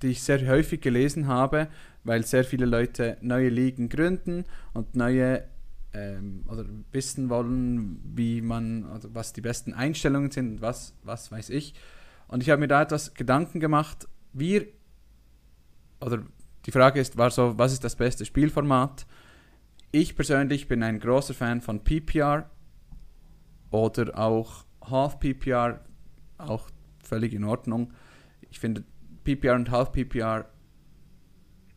die ich sehr häufig gelesen habe, weil sehr viele Leute neue Ligen gründen und neue ähm, oder wissen wollen, wie man, also was die besten Einstellungen sind und was, was weiß ich. Und ich habe mir da etwas Gedanken gemacht, wir, oder die Frage ist, war so, was ist das beste Spielformat? Ich persönlich bin ein großer Fan von PPR oder auch Half PPR, auch völlig in Ordnung. Ich finde PPR und Half PPR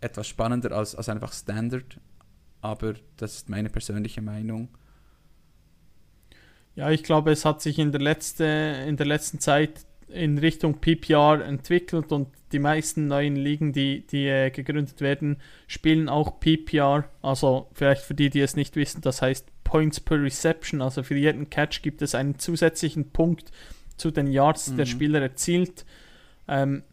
etwas spannender als, als einfach Standard, aber das ist meine persönliche Meinung. Ja, ich glaube, es hat sich in der, letzte, in der letzten Zeit in Richtung PPR entwickelt und die meisten neuen Ligen, die, die äh, gegründet werden, spielen auch PPR. Also vielleicht für die, die es nicht wissen, das heißt Points per Reception. Also für jeden Catch gibt es einen zusätzlichen Punkt zu den Yards, mhm. der Spieler erzielt. Ähm,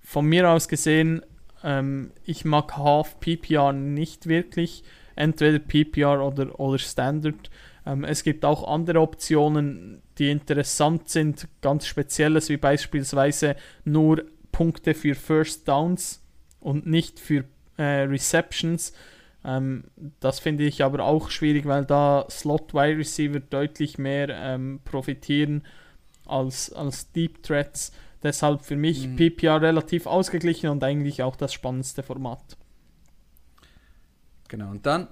von mir aus gesehen ähm, ich mag Half PPR nicht wirklich. Entweder PPR oder, oder Standard. Ähm, es gibt auch andere Optionen, die interessant sind. Ganz spezielles, wie beispielsweise nur Punkte für First Downs und nicht für äh, Receptions. Ähm, das finde ich aber auch schwierig, weil da Slot Wide Receiver deutlich mehr ähm, profitieren als, als Deep Threats. Deshalb für mich mhm. PPR relativ ausgeglichen und eigentlich auch das spannendste Format. Genau, und dann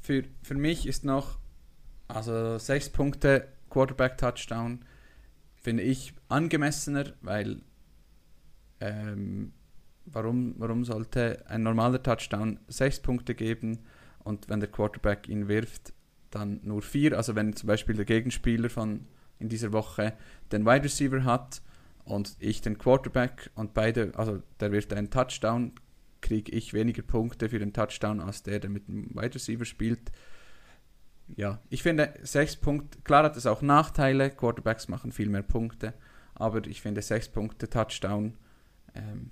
für, für mich ist noch, also sechs Punkte Quarterback-Touchdown, finde ich angemessener, weil ähm, warum, warum sollte ein normaler Touchdown sechs Punkte geben und wenn der Quarterback ihn wirft, dann nur vier? Also wenn zum Beispiel der Gegenspieler von in dieser Woche den Wide Receiver hat und ich den Quarterback und beide, also der wirft einen Touchdown, kriege ich weniger Punkte für den Touchdown als der, der mit dem Wide Receiver spielt. Ja, ich finde sechs Punkte, klar hat es auch Nachteile, Quarterbacks machen viel mehr Punkte, aber ich finde sechs Punkte Touchdown ähm,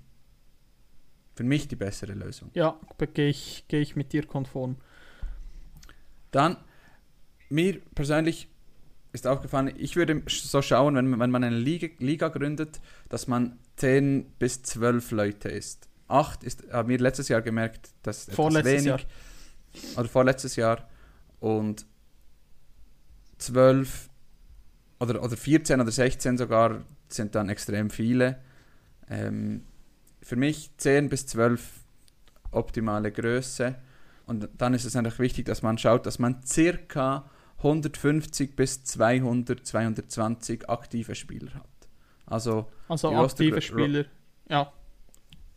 für mich die bessere Lösung. Ja, gehe ich, geh ich mit dir konform. Dann, mir persönlich ist aufgefallen, ich würde so schauen, wenn, wenn man eine Liga, Liga gründet, dass man 10 bis 12 Leute ist. 8 ist, haben wir letztes Jahr gemerkt, dass vorletztes wenig. Jahr. Oder vorletztes Jahr. Und 12 oder, oder 14 oder 16 sogar sind dann extrem viele. Ähm, für mich 10 bis 12 optimale Größe. Und dann ist es einfach wichtig, dass man schaut, dass man circa 150 bis 200, 220 aktive Spieler hat. Also, also aktive Spieler, ja.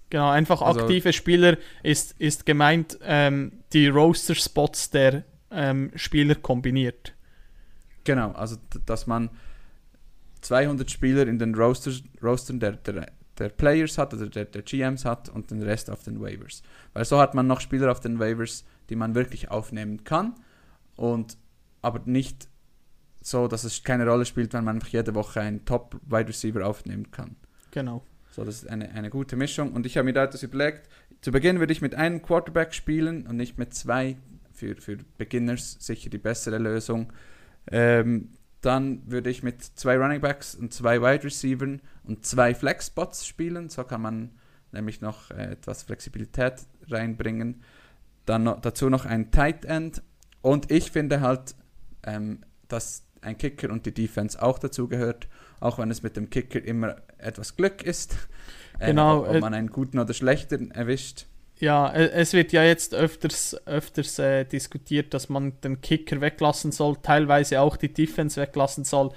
Genau, einfach also, aktive Spieler ist, ist gemeint ähm, die Roster-Spots der ähm, Spieler kombiniert. Genau, also dass man 200 Spieler in den Roasters, Rostern der, der, der Players hat oder der, der GMs hat und den Rest auf den Waivers. Weil so hat man noch Spieler auf den Waivers, die man wirklich aufnehmen kann. Und aber nicht so, dass es keine Rolle spielt, wenn man einfach jede Woche einen Top-Wide Receiver aufnehmen kann. Genau. So, das ist eine, eine gute Mischung. Und ich habe mir da etwas überlegt. Zu Beginn würde ich mit einem Quarterback spielen und nicht mit zwei. Für, für Beginners sicher die bessere Lösung. Ähm, dann würde ich mit zwei Running Backs und zwei Wide Receivers und zwei Flex Spots spielen. So kann man nämlich noch äh, etwas Flexibilität reinbringen. Dann noch, dazu noch ein Tight End. Und ich finde halt, ähm, dass ein Kicker und die Defense auch dazu gehört, auch wenn es mit dem Kicker immer etwas Glück ist, äh, genau, ob, ob man einen guten oder schlechten erwischt. Ja, es wird ja jetzt öfters, öfters äh, diskutiert, dass man den Kicker weglassen soll, teilweise auch die Defense weglassen soll.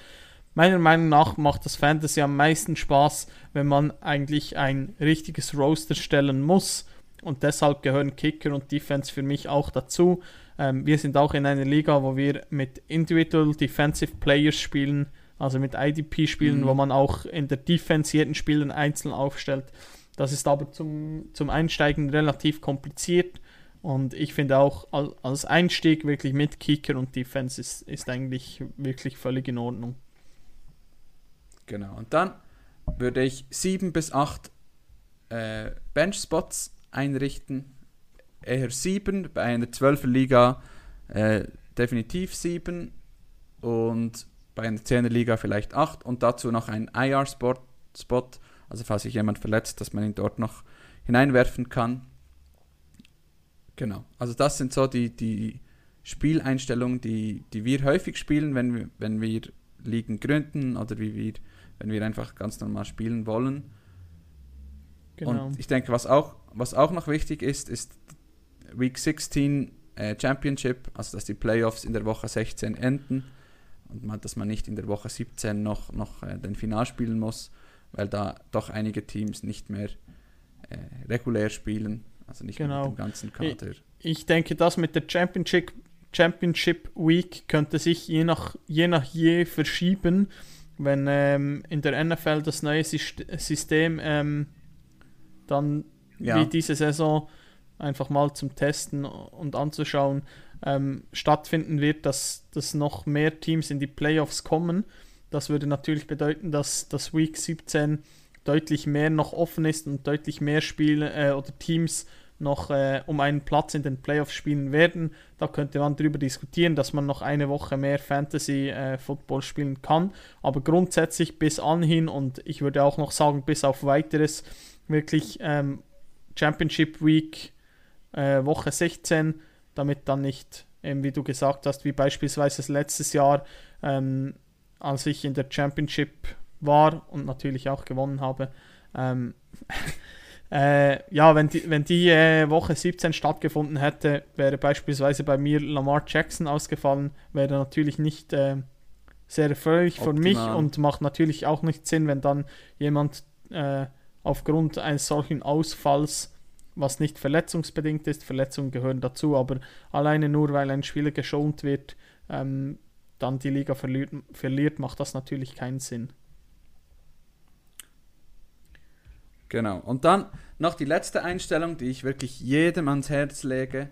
Meiner Meinung nach macht das Fantasy am meisten Spaß, wenn man eigentlich ein richtiges Roster stellen muss und deshalb gehören Kicker und Defense für mich auch dazu. Ähm, wir sind auch in einer Liga, wo wir mit Individual Defensive Players spielen, also mit IDP spielen, Mhm. wo man auch in der Defense jeden Spieler einzeln aufstellt. Das ist aber zum, zum Einsteigen relativ kompliziert. Und ich finde auch al- als Einstieg wirklich mit Kicker und Defense ist, ist eigentlich wirklich völlig in Ordnung. Genau. Und dann würde ich sieben bis acht äh, Bench-Spots einrichten. Eher sieben, bei einer 12er Liga äh, definitiv sieben und bei einer 10er Liga vielleicht acht und dazu noch ein IR-Spot, Spot, also falls sich jemand verletzt, dass man ihn dort noch hineinwerfen kann. Genau, also das sind so die, die Spieleinstellungen, die, die wir häufig spielen, wenn wir, wenn wir Ligen gründen oder wie wir, wenn wir einfach ganz normal spielen wollen. Genau. Und ich denke, was auch, was auch noch wichtig ist, ist Week 16 äh, Championship, also dass die Playoffs in der Woche 16 enden und man, dass man nicht in der Woche 17 noch, noch äh, den Final spielen muss, weil da doch einige Teams nicht mehr äh, regulär spielen, also nicht mehr Genau. mit dem ganzen Kader. Ich denke, das mit der Championship, Championship Week könnte sich je nach je, nach je verschieben, wenn ähm, in der NFL das neue Syst- System ähm, dann Ja. wie diese Saison einfach mal zum Testen und anzuschauen ähm, stattfinden wird, dass, dass noch mehr Teams in die Playoffs kommen. Das würde natürlich bedeuten, dass das Week 17 deutlich mehr noch offen ist und deutlich mehr Spiele äh, oder Teams noch äh, um einen Platz in den Playoffs spielen werden. Da könnte man darüber diskutieren, dass man noch eine Woche mehr Fantasy äh, Football spielen kann. Aber grundsätzlich bis anhin und ich würde auch noch sagen, bis auf weiteres wirklich ähm, Championship Week äh, Woche 16, damit dann nicht, eben wie du gesagt hast, wie beispielsweise letztes Jahr, ähm, als ich in der Championship war und natürlich auch gewonnen habe. Ähm, äh, ja, wenn die, wenn die äh, Woche 17 stattgefunden hätte, wäre beispielsweise bei mir Lamar Jackson ausgefallen, wäre natürlich nicht äh, sehr erfreulich für mich und macht natürlich auch nicht Sinn, wenn dann jemand äh, aufgrund eines solchen Ausfalls, was nicht verletzungsbedingt ist, Verletzungen gehören dazu, aber alleine nur weil ein Spieler geschont wird, ähm, dann die Liga verliert, verliert, macht das natürlich keinen Sinn. Genau. Und dann noch die letzte Einstellung, die ich wirklich jedem ans Herz lege.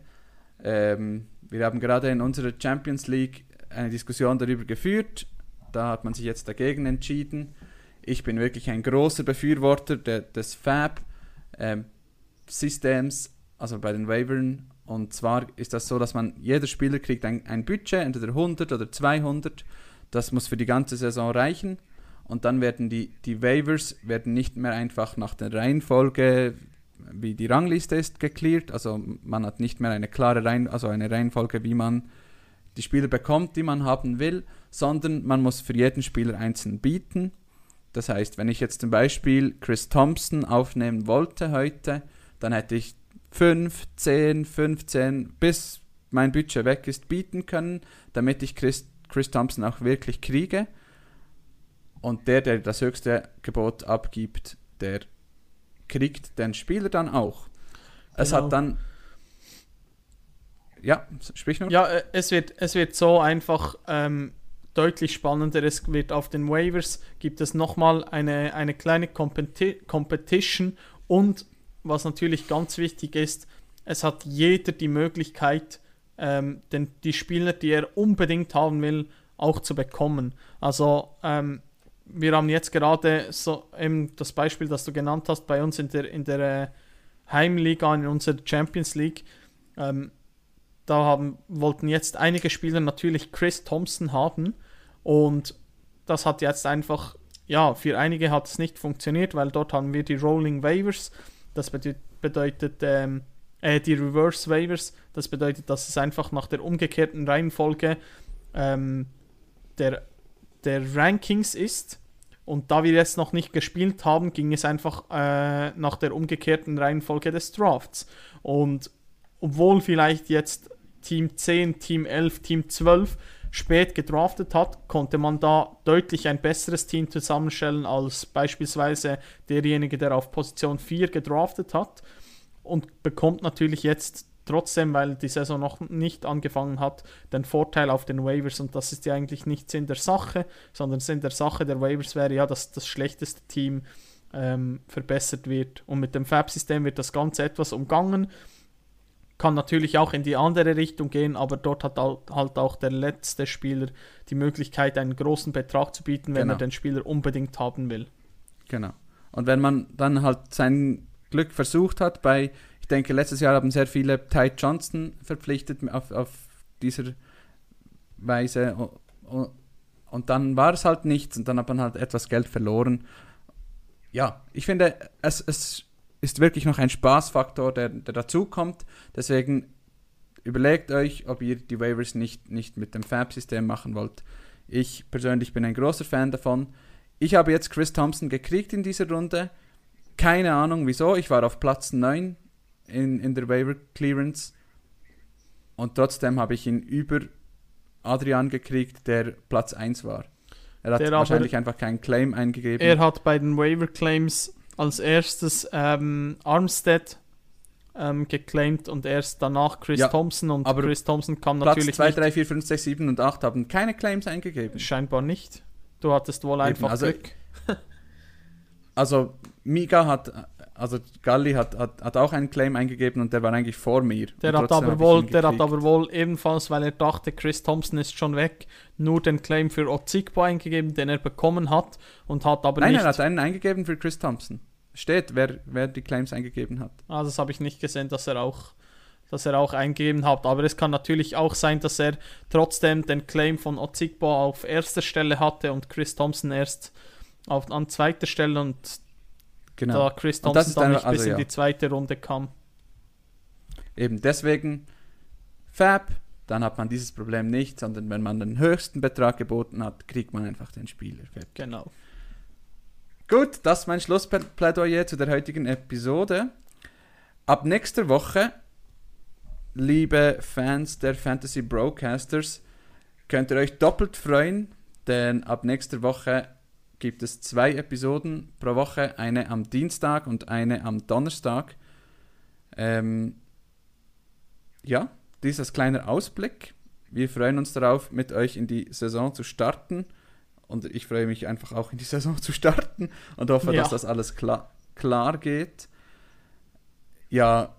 Ähm, wir haben gerade in unserer Champions League eine Diskussion darüber geführt. Da hat man sich jetzt dagegen entschieden. Ich bin wirklich ein großer Befürworter der, des Fab-Systems, also bei den Wavern. Und zwar ist das so, dass man, jeder Spieler kriegt ein, ein Budget, entweder 100 oder 200. Das muss für die ganze Saison reichen. Und dann werden die, die Waivers werden nicht mehr einfach nach der Reihenfolge, wie die Rangliste ist, gecleart. Also man hat nicht mehr eine klare Reihen, also eine Reihenfolge, wie man die Spieler bekommt, die man haben will, sondern man muss für jeden Spieler einzeln bieten. Das heißt, wenn ich jetzt zum Beispiel Chris Thompson aufnehmen wollte heute, dann hätte ich 5, 10, 15, bis mein Budget weg ist, bieten können, damit ich Chris, Chris Thompson auch wirklich kriege. Und der, der das höchste Gebot abgibt, der kriegt den Spieler dann auch. Es Genau. hat dann. Ja, sprich nur. Ja, äh, es wird, es wird so einfach ähm, deutlich spannender. Es wird auf den Waivers gibt es nochmal eine, eine kleine Competi Competition und was natürlich ganz wichtig ist, es hat jeder die Möglichkeit, ähm, den, die Spieler, die er unbedingt haben will, auch zu bekommen. Also ähm, wir haben jetzt gerade so eben das Beispiel, das du genannt hast, bei uns in der, in der äh, Heimliga, in unserer Champions League. Ähm, da haben, wollten jetzt einige Spieler natürlich Chris Thompson haben und das hat jetzt einfach, ja, für einige hat es nicht funktioniert, weil dort haben wir die Rolling Waivers, das bedeutet, ähm, äh, die Reverse Waivers, das bedeutet, dass es einfach nach der umgekehrten Reihenfolge ähm, der, der Rankings ist. Und da wir jetzt noch nicht gespielt haben, ging es einfach äh, nach der umgekehrten Reihenfolge des Drafts. Und obwohl vielleicht jetzt Team 10, Team 11, Team 12 spät gedraftet hat, konnte man da deutlich ein besseres Team zusammenstellen als beispielsweise derjenige, der auf Position 4 gedraftet hat. und bekommt natürlich jetzt trotzdem, weil die Saison noch nicht angefangen hat, den Vorteil auf den Waivers und das ist ja eigentlich nicht Sinn der Sache, sondern Sinn der Sache der Waivers wäre ja, dass das schlechteste Team ähm, verbessert wird und mit dem Fab-System wird das Ganze etwas umgangen. Kann natürlich auch in die andere Richtung gehen, aber dort hat halt auch der letzte Spieler die Möglichkeit, einen großen Betrag zu bieten, wenn Genau. er den Spieler unbedingt haben will. Genau. Und wenn man dann halt sein Glück versucht hat, bei, ich denke, letztes Jahr haben sehr viele Ty Johnson verpflichtet auf, auf dieser Weise und, dann war es halt nichts und dann hat man halt etwas Geld verloren. Ja, ich finde, es, es ist wirklich noch ein Spaßfaktor, der, der dazukommt. Deswegen überlegt euch, ob ihr die Waivers nicht, nicht mit dem Fab-System machen wollt. Ich persönlich bin ein großer Fan davon. Ich habe jetzt Chris Thompson gekriegt in dieser Runde. Keine Ahnung wieso. Ich war auf Platz 9 in, in der Waiver Clearance. Und trotzdem habe ich ihn über Adrian gekriegt, der Platz 1 war. Er hat Der aber- wahrscheinlich einfach keinen Claim eingegeben. Er hat bei den Waiver Claims als erstes ähm, Armstead ähm, geclaimed und erst danach Chris Ja, Thompson und aber Chris Thompson kam Platz natürlich 2, nicht, 3, 4, 5, 6, 7 und 8 haben keine Claims eingegeben. scheinbar nicht. Du hattest wohl einfach also Glück. Also Miga hat, also Galli hat, hat, hat auch einen Claim eingegeben und der war eigentlich vor mir. Der hat, aber wohl, der hat aber wohl ebenfalls, weil er dachte, Chris Thompson ist schon weg, nur den Claim für Ozigbo eingegeben, den er bekommen hat und hat aber Nein, nicht. er hat einen eingegeben für Chris Thompson. Steht, wer, wer die Claims eingegeben hat. Ah, das habe ich nicht gesehen, dass er auch dass er auch eingegeben hat. Aber es kann natürlich auch sein, dass er trotzdem den Claim von Ozigbo auf erster Stelle hatte und Chris Thompson erst auf, an zweiter Stelle und Genau. da Chris Thompson dann nicht bis also in ja. die zweite Runde kam. Eben deswegen Fab, dann hat man dieses Problem nicht, sondern wenn man den höchsten Betrag geboten hat, kriegt man einfach den Spieler. Fertig. Genau. Gut, das ist mein Schlussplädoyer zu der heutigen Episode. Ab nächster Woche, liebe Fans der Fantasy Broadcasters, könnt ihr euch doppelt freuen, denn ab nächster Woche gibt es zwei Episoden pro Woche, eine am Dienstag und eine am Donnerstag. Ähm, ja, dieses kleiner Ausblick. Wir freuen uns darauf, mit euch in die Saison zu starten. Und ich freue mich einfach auch in die Saison zu starten und hoffe, Ja. dass das alles klar, klar geht. Ja,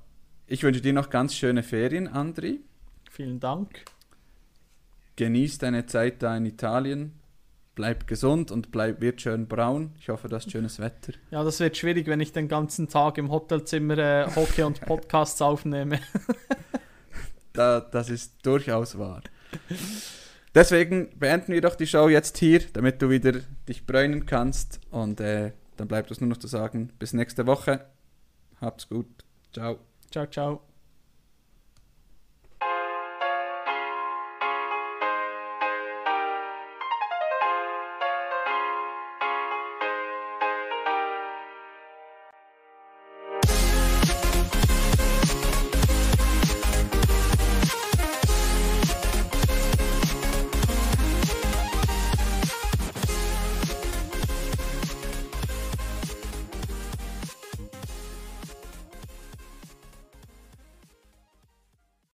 ich wünsche dir noch ganz schöne Ferien, Andri. Vielen Dank. Genieß deine Zeit da in Italien. Bleib gesund und bleib wird schön braun. Ich hoffe, du hast schönes Wetter. Ja, das wird schwierig, wenn ich den ganzen Tag im Hotelzimmer äh, hocke und Podcasts aufnehme. Da, das ist durchaus wahr. Deswegen beenden wir doch die Show jetzt hier, damit du wieder dich bräunen kannst. Und äh, dann bleibt uns nur noch zu sagen, bis nächste Woche. Hab's gut. Ciao. ciao, ciao.